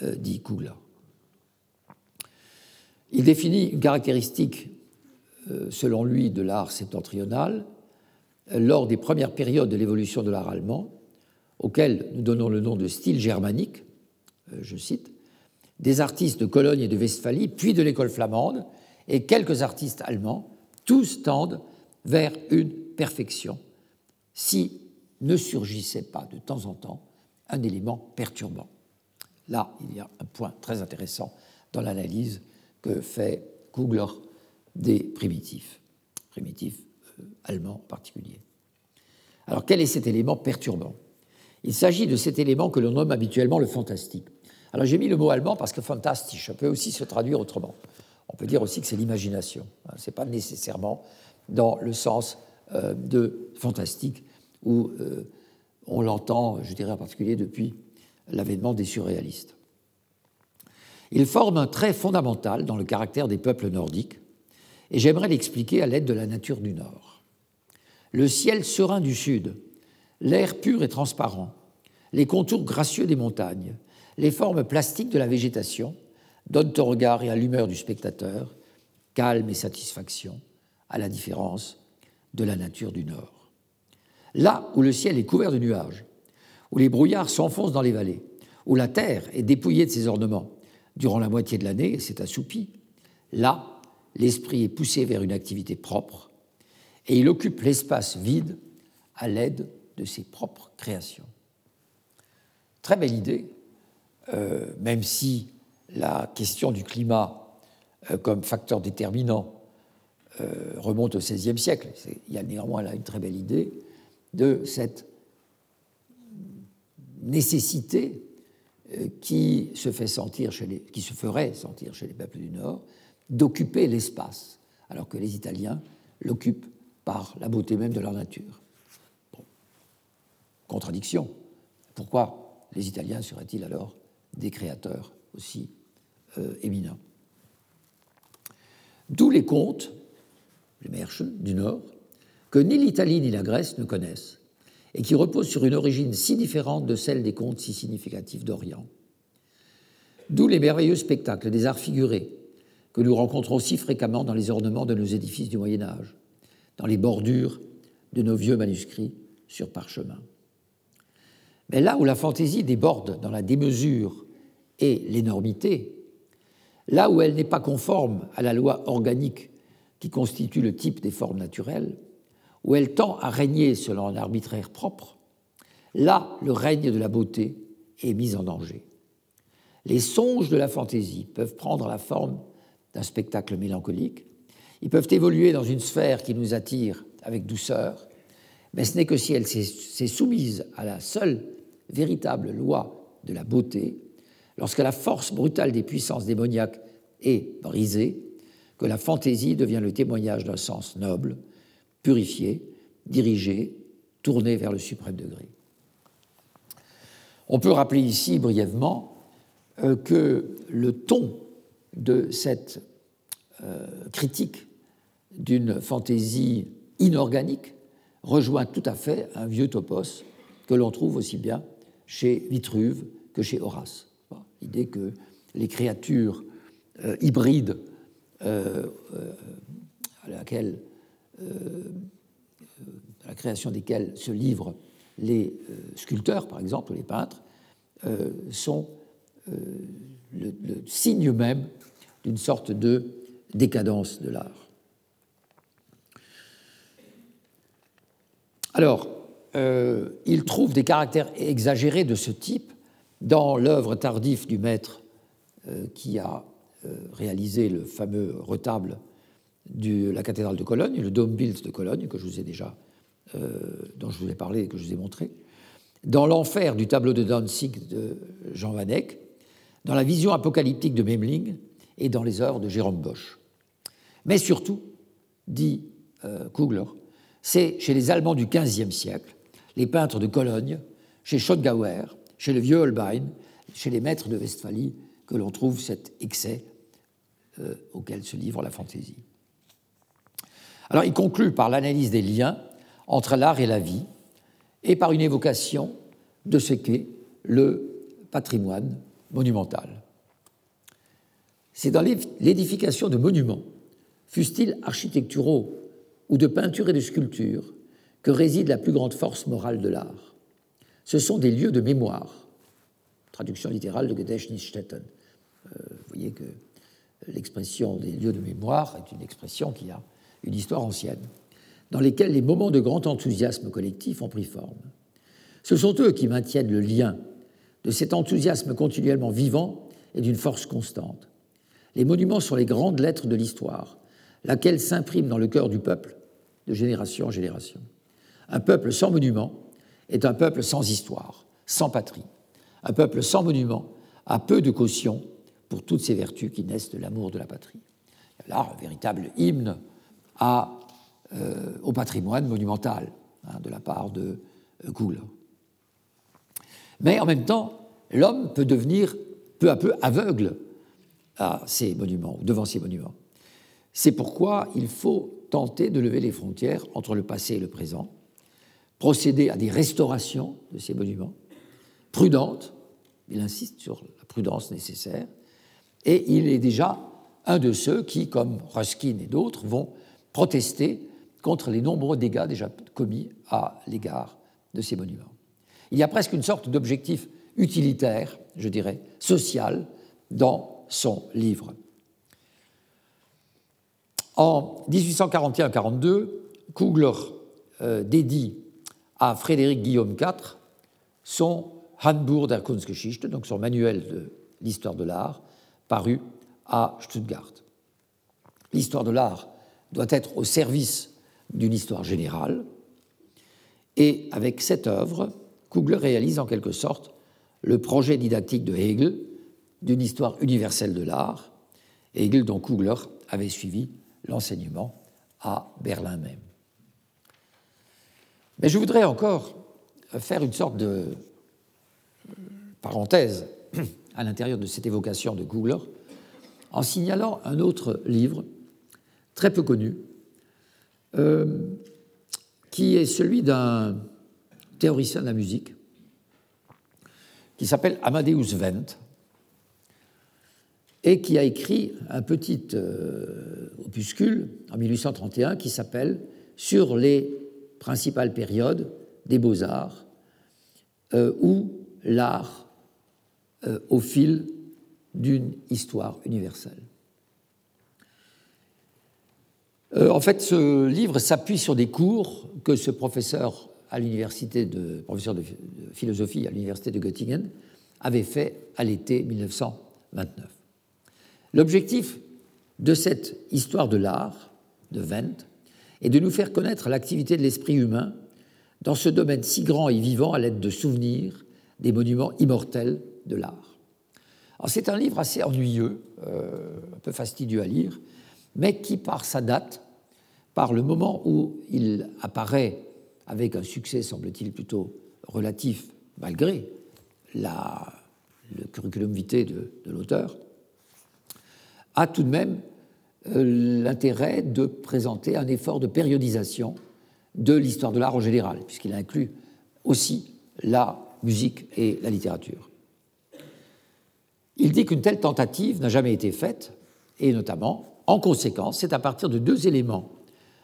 euh, dit Kugler. Il définit une caractéristique, euh, selon lui, de l'art septentrional lors des premières périodes de l'évolution de l'art allemand, auquel nous donnons le nom de style germanique, euh, je cite, des artistes de Cologne et de Westphalie, puis de l'école flamande, et quelques artistes allemands, tous tendent vers une perfection, si ne surgissait pas de temps en temps un élément perturbant. Là, il y a un point très intéressant dans l'analyse que fait Kugler des primitifs, primitifs euh, allemands en particulier. Alors quel est cet élément perturbant? Il s'agit de cet élément que l'on nomme habituellement le fantastique. Alors j'ai mis le mot allemand parce que fantastisch peut aussi se traduire autrement. On peut dire aussi que c'est l'imagination. Hein. Ce n'est pas nécessairement dans le sens euh, de fantastique où euh, on l'entend, je dirais en particulier depuis l'avènement des surréalistes. Il forme un trait fondamental dans le caractère des peuples nordiques et j'aimerais l'expliquer à l'aide de la nature du Nord. Le ciel serein du Sud, l'air pur et transparent, les contours gracieux des montagnes, les formes plastiques de la végétation donnent au regard et à l'humeur du spectateur calme et satisfaction, à la différence de la nature du Nord. Là où le ciel est couvert de nuages, où les brouillards s'enfoncent dans les vallées, où la terre est dépouillée de ses ornements durant la moitié de l'année et s'est assoupie, là, l'esprit est poussé vers une activité propre et il occupe l'espace vide à l'aide de ses propres créations. Très belle idée, euh, même si la question du climat euh, comme facteur déterminant euh, remonte au XVIe siècle, il y a néanmoins là une très belle idée de cette nécessité qui se fait sentir chez les, qui se ferait sentir chez les peuples du Nord d'occuper l'espace, alors que les Italiens l'occupent par la beauté même de leur nature. Contradiction. Pourquoi les Italiens seraient-ils alors des créateurs aussi euh, éminents? D'où les contes, les Märchen du Nord, que ni l'Italie ni la Grèce ne connaissent, et qui reposent sur une origine si différente de celle des contes si significatifs d'Orient. D'où les merveilleux spectacles des arts figurés que nous rencontrons si fréquemment dans les ornements de nos édifices du Moyen Âge, dans les bordures de nos vieux manuscrits sur parchemin. Mais là où la fantaisie déborde dans la démesure et l'énormité, là où elle n'est pas conforme à la loi organique qui constitue le type des formes naturelles, où elle tend à régner selon un arbitraire propre, là le règne de la beauté est mis en danger. Les songes de la fantaisie peuvent prendre la forme d'un spectacle mélancolique, ils peuvent évoluer dans une sphère qui nous attire avec douceur, mais ce n'est que si elle s'est soumise à la seule véritable loi de la beauté, lorsque la force brutale des puissances démoniaques est brisée, que la fantaisie devient le témoignage d'un sens noble, purifié, dirigé, tourné vers le suprême degré. On peut rappeler ici brièvement euh, que le ton de cette euh, critique d'une fantaisie inorganique rejoint tout à fait un vieux topos que l'on trouve aussi bien chez Vitruve que chez Horace. L'idée que les créatures euh, hybrides à laquelle, à la création desquelles se livrent les sculpteurs, par exemple, les peintres, sont le, signe même d'une sorte de décadence de l'art. Alors, euh, il trouve des caractères exagérés de ce type dans l'œuvre tardive du maître euh, qui a euh, réalisé le fameux retable de la cathédrale de Cologne, le Dome de Cologne, que je vous ai déjà, dont je vous ai parlé et que je vous ai montré, dans l'enfer du tableau de Danzig de Jean Van Eyck, dans la vision apocalyptique de Memling et dans les œuvres de Jérôme Bosch. Mais surtout, dit euh, Kugler, c'est chez les Allemands du XVe siècle, les peintres de Cologne, chez Schottgauer, chez le vieux Holbein, chez les maîtres de Westphalie, que l'on trouve cet excès euh, auquel se livre la fantaisie. Alors il conclut par l'analyse des liens entre l'art et la vie et par une évocation de ce qu'est le patrimoine monumental. C'est dans l'édification de monuments, fussent-ils architecturaux ou de peinture et de sculpture, que réside la plus grande force morale de l'art. Ce sont des lieux de mémoire. Traduction littérale de Gedächtnisstätten. Euh, vous voyez que l'expression des lieux de mémoire est une expression qui a une histoire ancienne, dans lesquels les moments de grand enthousiasme collectif ont pris forme. Ce sont eux qui maintiennent le lien de cet enthousiasme continuellement vivant et d'une force constante. Les monuments sont les grandes lettres de l'histoire, laquelle s'imprime dans le cœur du peuple de génération en génération. Un peuple sans monument est un peuple sans histoire, sans patrie. Un peuple sans monument a peu de caution pour toutes ces vertus qui naissent de l'amour de la patrie. Là un véritable hymne euh, au patrimoine monumental hein, de la part de euh, mais en même temps, l'homme peut devenir peu à peu aveugle à ces monuments, devant ces monuments. C'est pourquoi il faut tenter de lever les frontières entre le passé et le présent, procéder à des restaurations de ces monuments, prudentes, il insiste sur la prudence nécessaire, et il est déjà un de ceux qui, comme Ruskin et d'autres, vont protester contre les nombreux dégâts déjà commis à l'égard de ces monuments. Il y a presque une sorte d'objectif utilitaire, je dirais, social, dans son livre. En 1841-42, Kugler euh, dédie à Frédéric Guillaume IV son Handbuch der Kunstgeschichte, donc son manuel de l'histoire de l'art, paru à Stuttgart. L'histoire de l'art doit être au service d'une histoire générale, et avec cette œuvre, Kugler réalise en quelque sorte le projet didactique de Hegel d'une histoire universelle de l'art, Hegel dont Kugler avait suivi l'enseignement à Berlin même. Mais je voudrais encore faire une sorte de parenthèse à l'intérieur de cette évocation de Kugler en signalant un autre livre très peu connu, euh, qui est celui d'un théoricien de la musique, qui s'appelle Amadeus Wendt, et qui a écrit un petit euh, opuscule en 1831 qui s'appelle Sur les principales périodes des beaux-arts euh, ou l'art au fil d'une histoire universelle. En fait, ce livre s'appuie sur des cours que ce professeur à l'université de professeur de philosophie à l'université de Göttingen avait fait à l'été 1929. L'objectif de cette histoire de l'art de Wendt est de nous faire connaître l'activité de l'esprit humain dans ce domaine si grand et vivant à l'aide de souvenirs des monuments immortels de l'art. C'est un livre assez ennuyeux, euh, un peu fastidieux à lire, mais qui, par sa date, par le moment où il apparaît avec un succès, semble-t-il, plutôt relatif, malgré le curriculum vitae de, l'auteur, a tout de même l'intérêt de présenter un effort de périodisation de l'histoire de l'art en général, puisqu'il inclut aussi la musique et la littérature. Il dit qu'une telle tentative n'a jamais été faite, et notamment, en conséquence, c'est à partir de deux éléments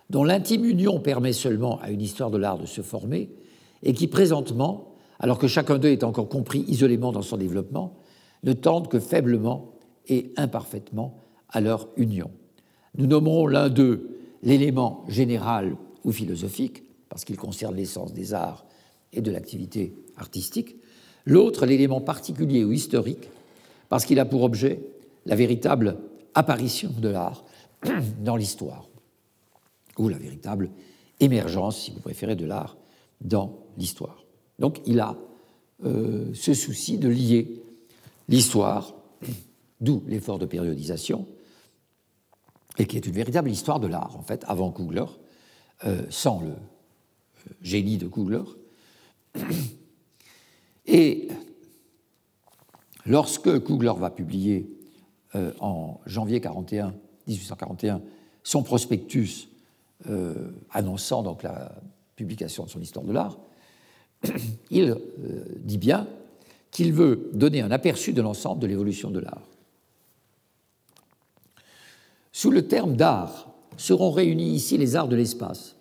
dont l'intime union permet seulement à une histoire de l'art de se former, et qui présentement, alors que chacun d'eux est encore compris isolément dans son développement, ne tendent que faiblement et imparfaitement à leur union. Nous nommerons l'un d'eux l'élément général ou philosophique, parce qu'il concerne l'essence des arts et de l'activité artistique, l'autre l'élément particulier ou historique, parce qu'il a pour objet la véritable apparition de l'art dans l'histoire, ou la véritable émergence, si vous préférez, de l'art dans l'histoire. Donc il a euh, ce souci de lier l'histoire, d'où l'effort de périodisation, et qui est une véritable histoire de l'art, en fait, avant Kugler, euh, sans le euh, génie de Kugler. Et lorsque Kugler va publier en janvier 41, 1841 son prospectus annonçant donc la publication de son histoire de l'art, il dit bien qu'il veut donner un aperçu de l'ensemble de l'évolution de l'art. Sous le terme d'art seront réunis ici les arts de l'espace,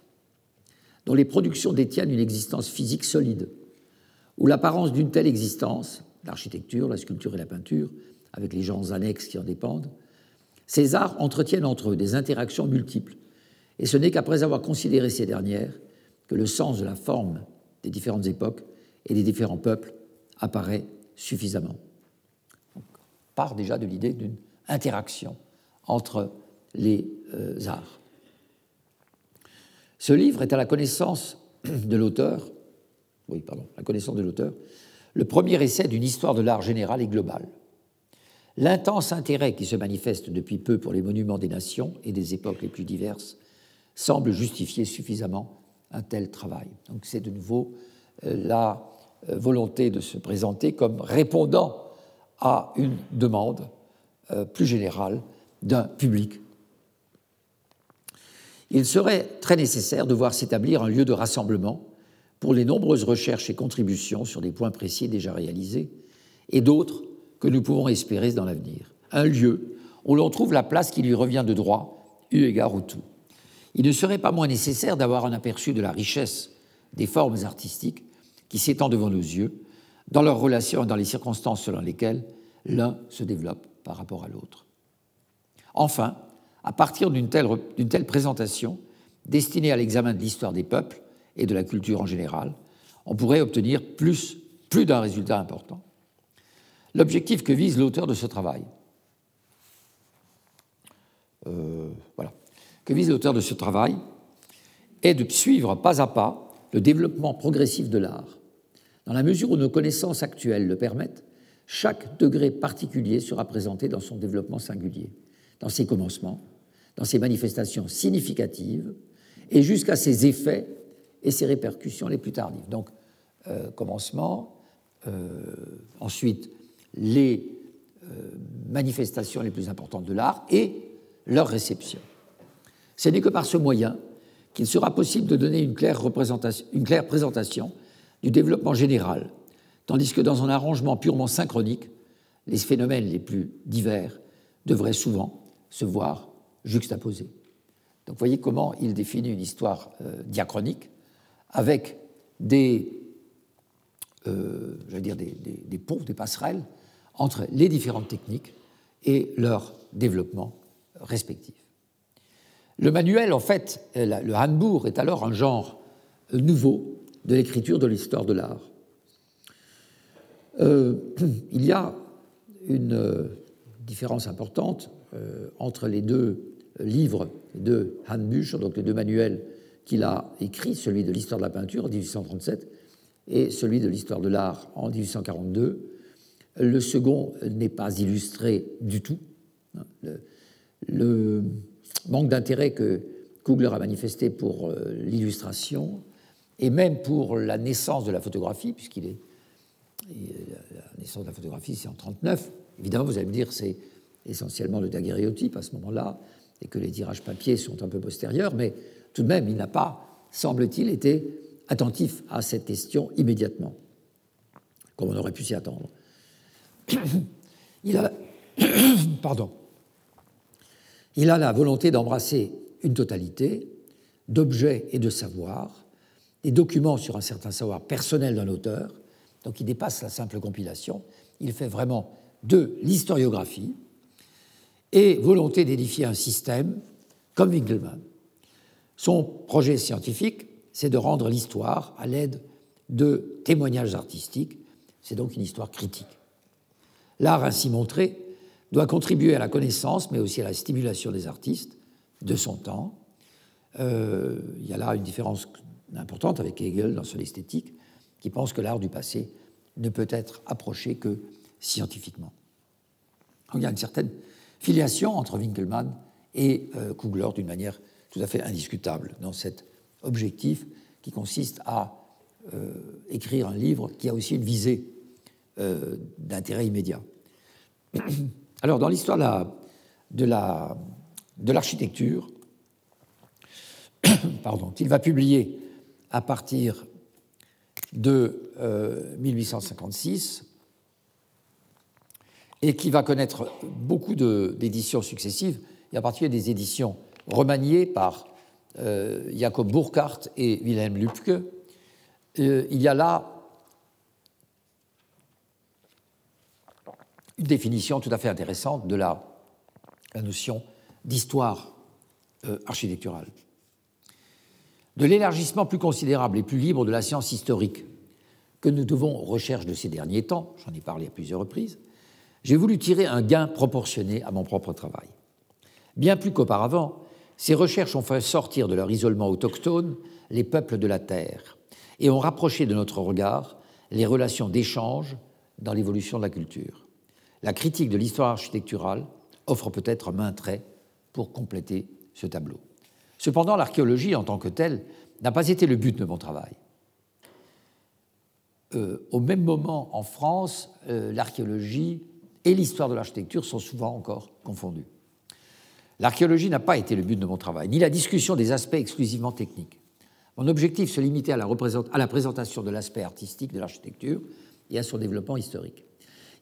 dont les productions détiennent une existence physique solide, où l'apparence d'une telle existence, l'architecture, la sculpture et la peinture, avec les genres annexes qui en dépendent, ces arts entretiennent entre eux des interactions multiples, et ce n'est qu'après avoir considéré ces dernières que le sens de la forme des différentes époques et des différents peuples apparaît suffisamment. On part déjà de l'idée d'une interaction entre les euh, arts. Ce livre est à la connaissance de l'auteur, oui, pardon, la connaissance de l'auteur, le premier essai d'une histoire de l'art général et global. L'intense intérêt qui se manifeste depuis peu pour les monuments des nations et des époques les plus diverses semble justifier suffisamment un tel travail. Donc c'est de nouveau euh, la euh, volonté de se présenter comme répondant à une demande plus générale d'un public. Il serait très nécessaire de voir s'établir un lieu de rassemblement pour les nombreuses recherches et contributions sur des points précis déjà réalisés et d'autres que nous pouvons espérer dans l'avenir. Un lieu où l'on trouve la place qui lui revient de droit, eu égard au tout. Il ne serait pas moins nécessaire d'avoir un aperçu de la richesse des formes artistiques qui s'étend devant nos yeux, dans leurs relations et dans les circonstances selon lesquelles l'un se développe par rapport à l'autre. Enfin, à partir d'une telle, présentation, destinée à l'examen de l'histoire des peuples et de la culture en général, on pourrait obtenir plus, plus d'un résultat important. L'objectif que vise l'auteur de ce travail, euh, voilà, que vise l'auteur de ce travail, est de suivre pas à pas le développement progressif de l'art. Dans la mesure où nos connaissances actuelles le permettent, chaque degré particulier sera présenté dans son développement singulier dans ses commencements, dans ses manifestations significatives, et jusqu'à ses effets et ses répercussions les plus tardives. Donc, euh, commencement, euh, ensuite les euh, manifestations les plus importantes de l'art et leur réception. Ce n'est que par ce moyen qu'il sera possible de donner une claire, présentation du développement général, tandis que dans un arrangement purement synchronique, les phénomènes les plus divers devraient souvent se voir juxtaposés. Donc voyez comment il définit une histoire euh, diachronique avec des, euh, dire des, des, ponts, des passerelles entre les différentes techniques et leur développement respectif. Le manuel, en fait, euh, le Handbuch est alors un genre nouveau de l'écriture de l'histoire de l'art. il y a une différence importante euh, entre les deux livres de Handbuch, donc les deux manuels qu'il a écrits, celui de l'histoire de la peinture en 1837 et celui de l'histoire de l'art en 1842. Le second n'est pas illustré du tout. Le manque d'intérêt que Kugler a manifesté pour euh, l'illustration et même pour la naissance de la photographie, puisqu'il est la naissance de la photographie, c'est en 1939. Évidemment, vous allez me dire, c'est essentiellement le daguerréotype à ce moment-là, et que les tirages papier sont un peu postérieurs, mais tout de même, il n'a pas, semble-t-il, été attentif à cette question immédiatement, comme on aurait pu s'y attendre. Il a, pardon, il a la volonté d'embrasser une totalité d'objets et de savoirs, des documents sur un certain savoir personnel d'un auteur, donc il dépasse la simple compilation, il fait vraiment de l'historiographie et volonté d'édifier un système comme Winckelmann. Son projet scientifique, c'est de rendre l'histoire à l'aide de témoignages artistiques, c'est donc une histoire critique. L'art ainsi montré doit contribuer à la connaissance, mais aussi à la stimulation des artistes de son temps. Euh, il y a là une différence importante avec Hegel dans son esthétique, qui pense que l'art du passé ne peut être approché que scientifiquement. il y a une certaine filiation entre Winkelmann et euh, Kugler d'une manière tout à fait indiscutable dans cet objectif qui consiste à euh, écrire un livre qui a aussi une visée d'intérêt immédiat. Alors, dans l'histoire de l'architecture, pardon, il va publier à partir de 1856 et qui va connaître beaucoup d'éditions successives, et en particulier des éditions remaniées par euh, Jacob Burckhardt et Wilhelm Lübke. Euh, il y a là une définition tout à fait intéressante de la, notion d'histoire euh, architecturale. De l'élargissement plus considérable et plus libre de la science historique que nous devons aux recherches de ces derniers temps, j'en ai parlé à plusieurs reprises, j'ai voulu tirer un gain proportionné à mon propre travail. Bien plus qu'auparavant, ces recherches ont fait sortir de leur isolement autochtone les peuples de la Terre et ont rapproché de notre regard les relations d'échange dans l'évolution de la culture. La critique de l'histoire architecturale offre peut-être main trait pour compléter ce tableau. Cependant, l'archéologie en tant que telle n'a pas été le but de mon travail. Euh, au même moment, en France, euh, l'archéologie et l'histoire de l'architecture sont souvent encore confondues. L'archéologie n'a pas été le but de mon travail, ni la discussion des aspects exclusivement techniques. Mon objectif se limitait à la, à la présentation de l'aspect artistique de l'architecture et à son développement historique.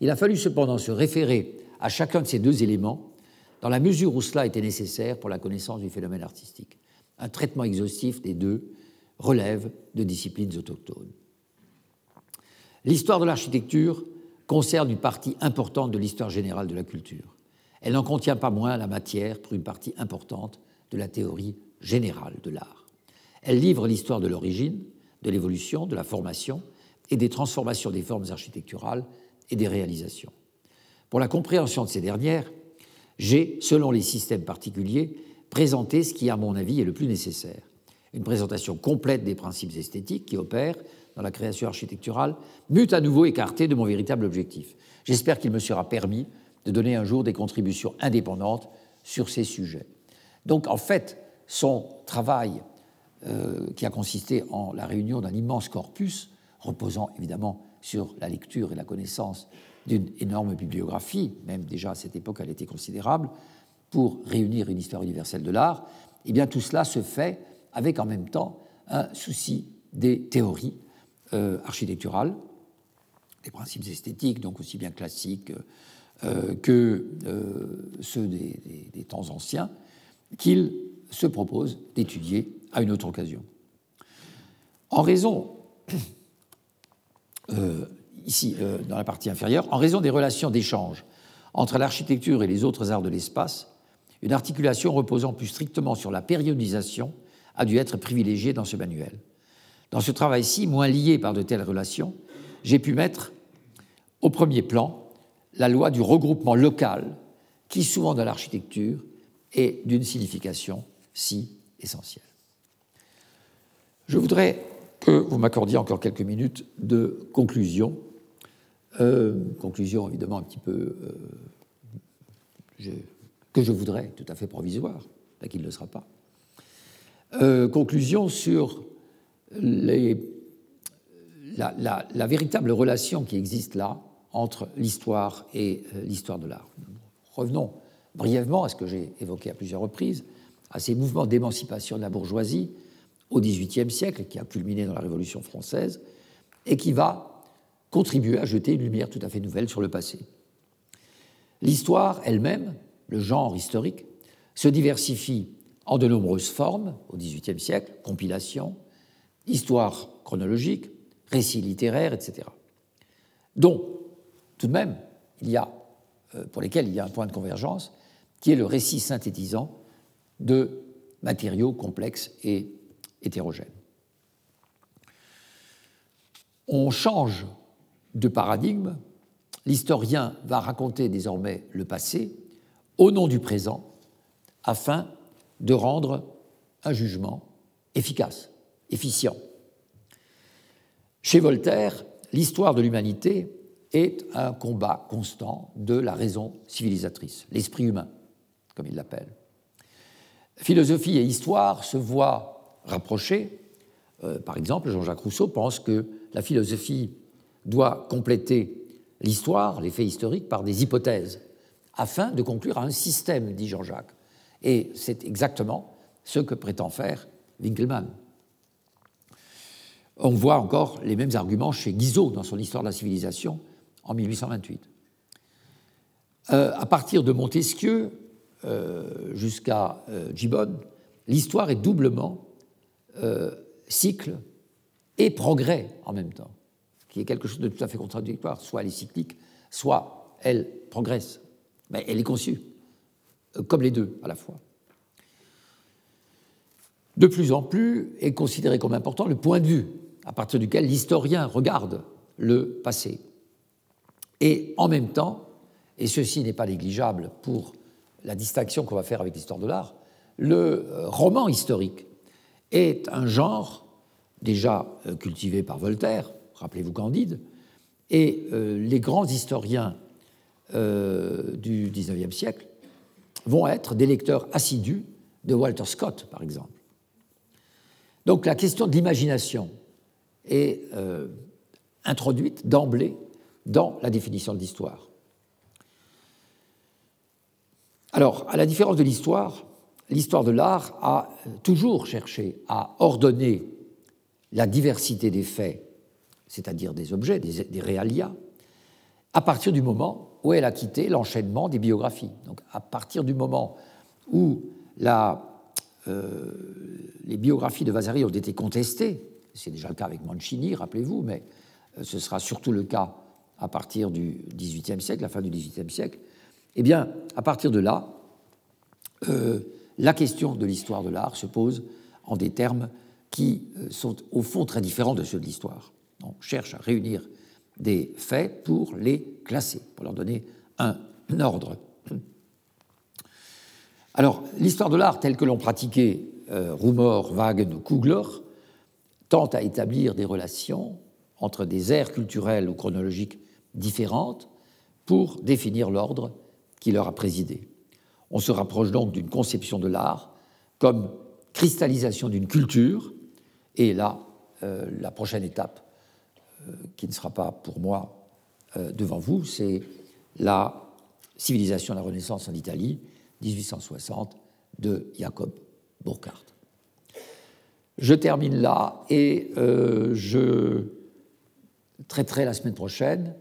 Il a fallu cependant se référer à chacun de ces deux éléments dans la mesure où cela était nécessaire pour la connaissance du phénomène artistique. Un traitement exhaustif des deux relève de disciplines autochtones. L'histoire de l'architecture concerne une partie importante de l'histoire générale de la culture. Elle n'en contient pas moins la matière pour une partie importante de la théorie générale de l'art. Elle livre l'histoire de l'origine, de l'évolution, de la formation et des transformations des formes architecturales et des réalisations. Pour la compréhension de ces dernières, j'ai, selon les systèmes particuliers, présenté ce qui, à mon avis, est le plus nécessaire. Une présentation complète des principes esthétiques qui opèrent dans la création architecturale, m'eût à nouveau écarté de mon véritable objectif. J'espère qu'il me sera permis de donner un jour des contributions indépendantes sur ces sujets. Donc, en fait, son travail, euh, qui a consisté en la réunion d'un immense corpus, reposant évidemment sur la lecture et la connaissance d'une énorme bibliographie, même déjà à cette époque elle était considérable, pour réunir une histoire universelle de l'art, eh bien tout cela se fait avec en même temps un souci des théories euh, architecturales, des principes esthétiques, donc aussi bien classiques euh, que euh, ceux des, des, temps anciens, qu'il se propose d'étudier à une autre occasion. En raison, ici dans la partie inférieure, en raison des relations d'échange entre l'architecture et les autres arts de l'espace, une articulation reposant plus strictement sur la périodisation a dû être privilégiée dans ce manuel. Dans ce travail-ci, moins lié par de telles relations, j'ai pu mettre au premier plan la loi du regroupement local, qui souvent dans l'architecture est d'une signification si essentielle. Je voudrais que vous m'accordiez encore quelques minutes de conclusion. Euh, conclusion évidemment un petit peu euh, que je voudrais, tout à fait provisoire, là qu'il ne le sera pas. Euh, conclusion sur les, la, véritable relation qui existe là entre l'histoire et l'histoire de l'art. revenons brièvement à ce que j'ai évoqué à plusieurs reprises, à ces mouvements d'émancipation de la bourgeoisie au XVIIIe siècle, qui a culminé dans la Révolution française, et qui va contribuer à jeter une lumière tout à fait nouvelle sur le passé. L'histoire elle-même, le genre historique, se diversifie en de nombreuses formes au XVIIIe siècle, compilation, histoire chronologique, récits littéraires, etc. Dont, tout de même, il y a, euh, pour lesquels il y a un point de convergence, qui est le récit synthétisant de matériaux complexes et hétérogènes. On change de paradigme, l'historien va raconter désormais le passé au nom du présent afin de rendre un jugement efficace, efficient. Chez Voltaire, l'histoire de l'humanité est un combat constant de la raison civilisatrice, l'esprit humain, comme il l'appelle. Philosophie et histoire se voient rapprochées. Euh, par exemple, Jean-Jacques Rousseau pense que la philosophie doit compléter l'histoire, les faits historiques, par des hypothèses, afin de conclure à un système, dit Jean-Jacques. Et c'est exactement ce que prétend faire Winkelmann. On voit encore les mêmes arguments chez Guizot dans son Histoire de la civilisation en 1828. Euh, à partir de Montesquieu euh, jusqu'à Gibbon, l'histoire est doublement cycle et progrès en même temps, qui est quelque chose de tout à fait contradictoire. Soit elle est cyclique, soit elle progresse. Mais elle est conçue comme les deux à la fois. De plus en plus est considéré comme important le point de vue à partir duquel l'historien regarde le passé. Et en même temps, et ceci n'est pas négligeable pour la distinction qu'on va faire avec l'histoire de l'art, le euh, roman historique est un genre déjà euh, cultivé par Voltaire, rappelez-vous Candide, et euh, les grands historiens du XIXe siècle vont être des lecteurs assidus de Walter Scott, par exemple. Donc la question de l'imagination est euh, introduite d'emblée dans la définition de l'histoire. Alors, à la différence de l'histoire, l'histoire de l'art a toujours cherché à ordonner la diversité des faits, c'est-à-dire des objets, des, des à partir du moment où elle a quitté l'enchaînement des biographies. Donc à partir du moment où euh, les biographies de Vasari ont été contestées, c'est déjà le cas avec Mancini, rappelez-vous, mais euh, ce sera surtout le cas à partir du XVIIIe siècle, la fin du XVIIIe siècle, eh bien, à partir de là, euh, la question de l'histoire de l'art se pose en des termes qui sont au fond très différents de ceux de l'histoire. On cherche à réunir des faits pour les classer, pour leur donner un ordre. Alors, l'histoire de l'art telle que l'ont pratiquée euh, Rumor, Wagen ou Kugler tente à établir des relations entre des aires culturelles ou chronologiques différentes pour définir l'ordre qui leur a présidé. On se rapproche donc d'une conception de l'art comme cristallisation d'une culture, et là, euh, la prochaine étape euh, qui ne sera pas pour moi euh, devant vous, c'est la civilisation de la Renaissance en Italie, 1860, de Jacob Burckhardt. Je termine là et je traiterai la semaine prochaine,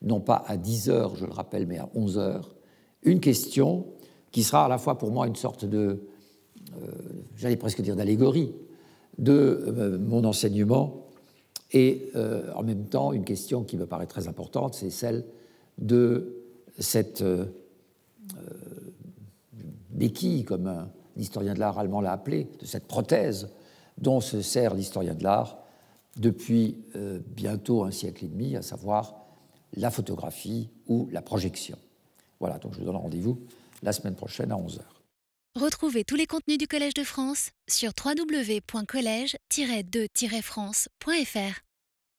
non pas à 10 heures, je le rappelle, mais à 11 heures, une question qui sera à la fois pour moi une sorte de, j'allais presque dire d'allégorie, de mon enseignement et euh, en même temps, une question qui me paraît très importante, c'est celle de cette euh, euh, béquille, comme un historien de l'art allemand l'a appelé, de cette prothèse dont se sert l'historien de l'art depuis bientôt un siècle et demi, à savoir la photographie ou la projection. Voilà, donc je vous donne rendez-vous la semaine prochaine à 11h. Retrouvez tous les contenus du Collège de France sur www.colège-2-france.fr.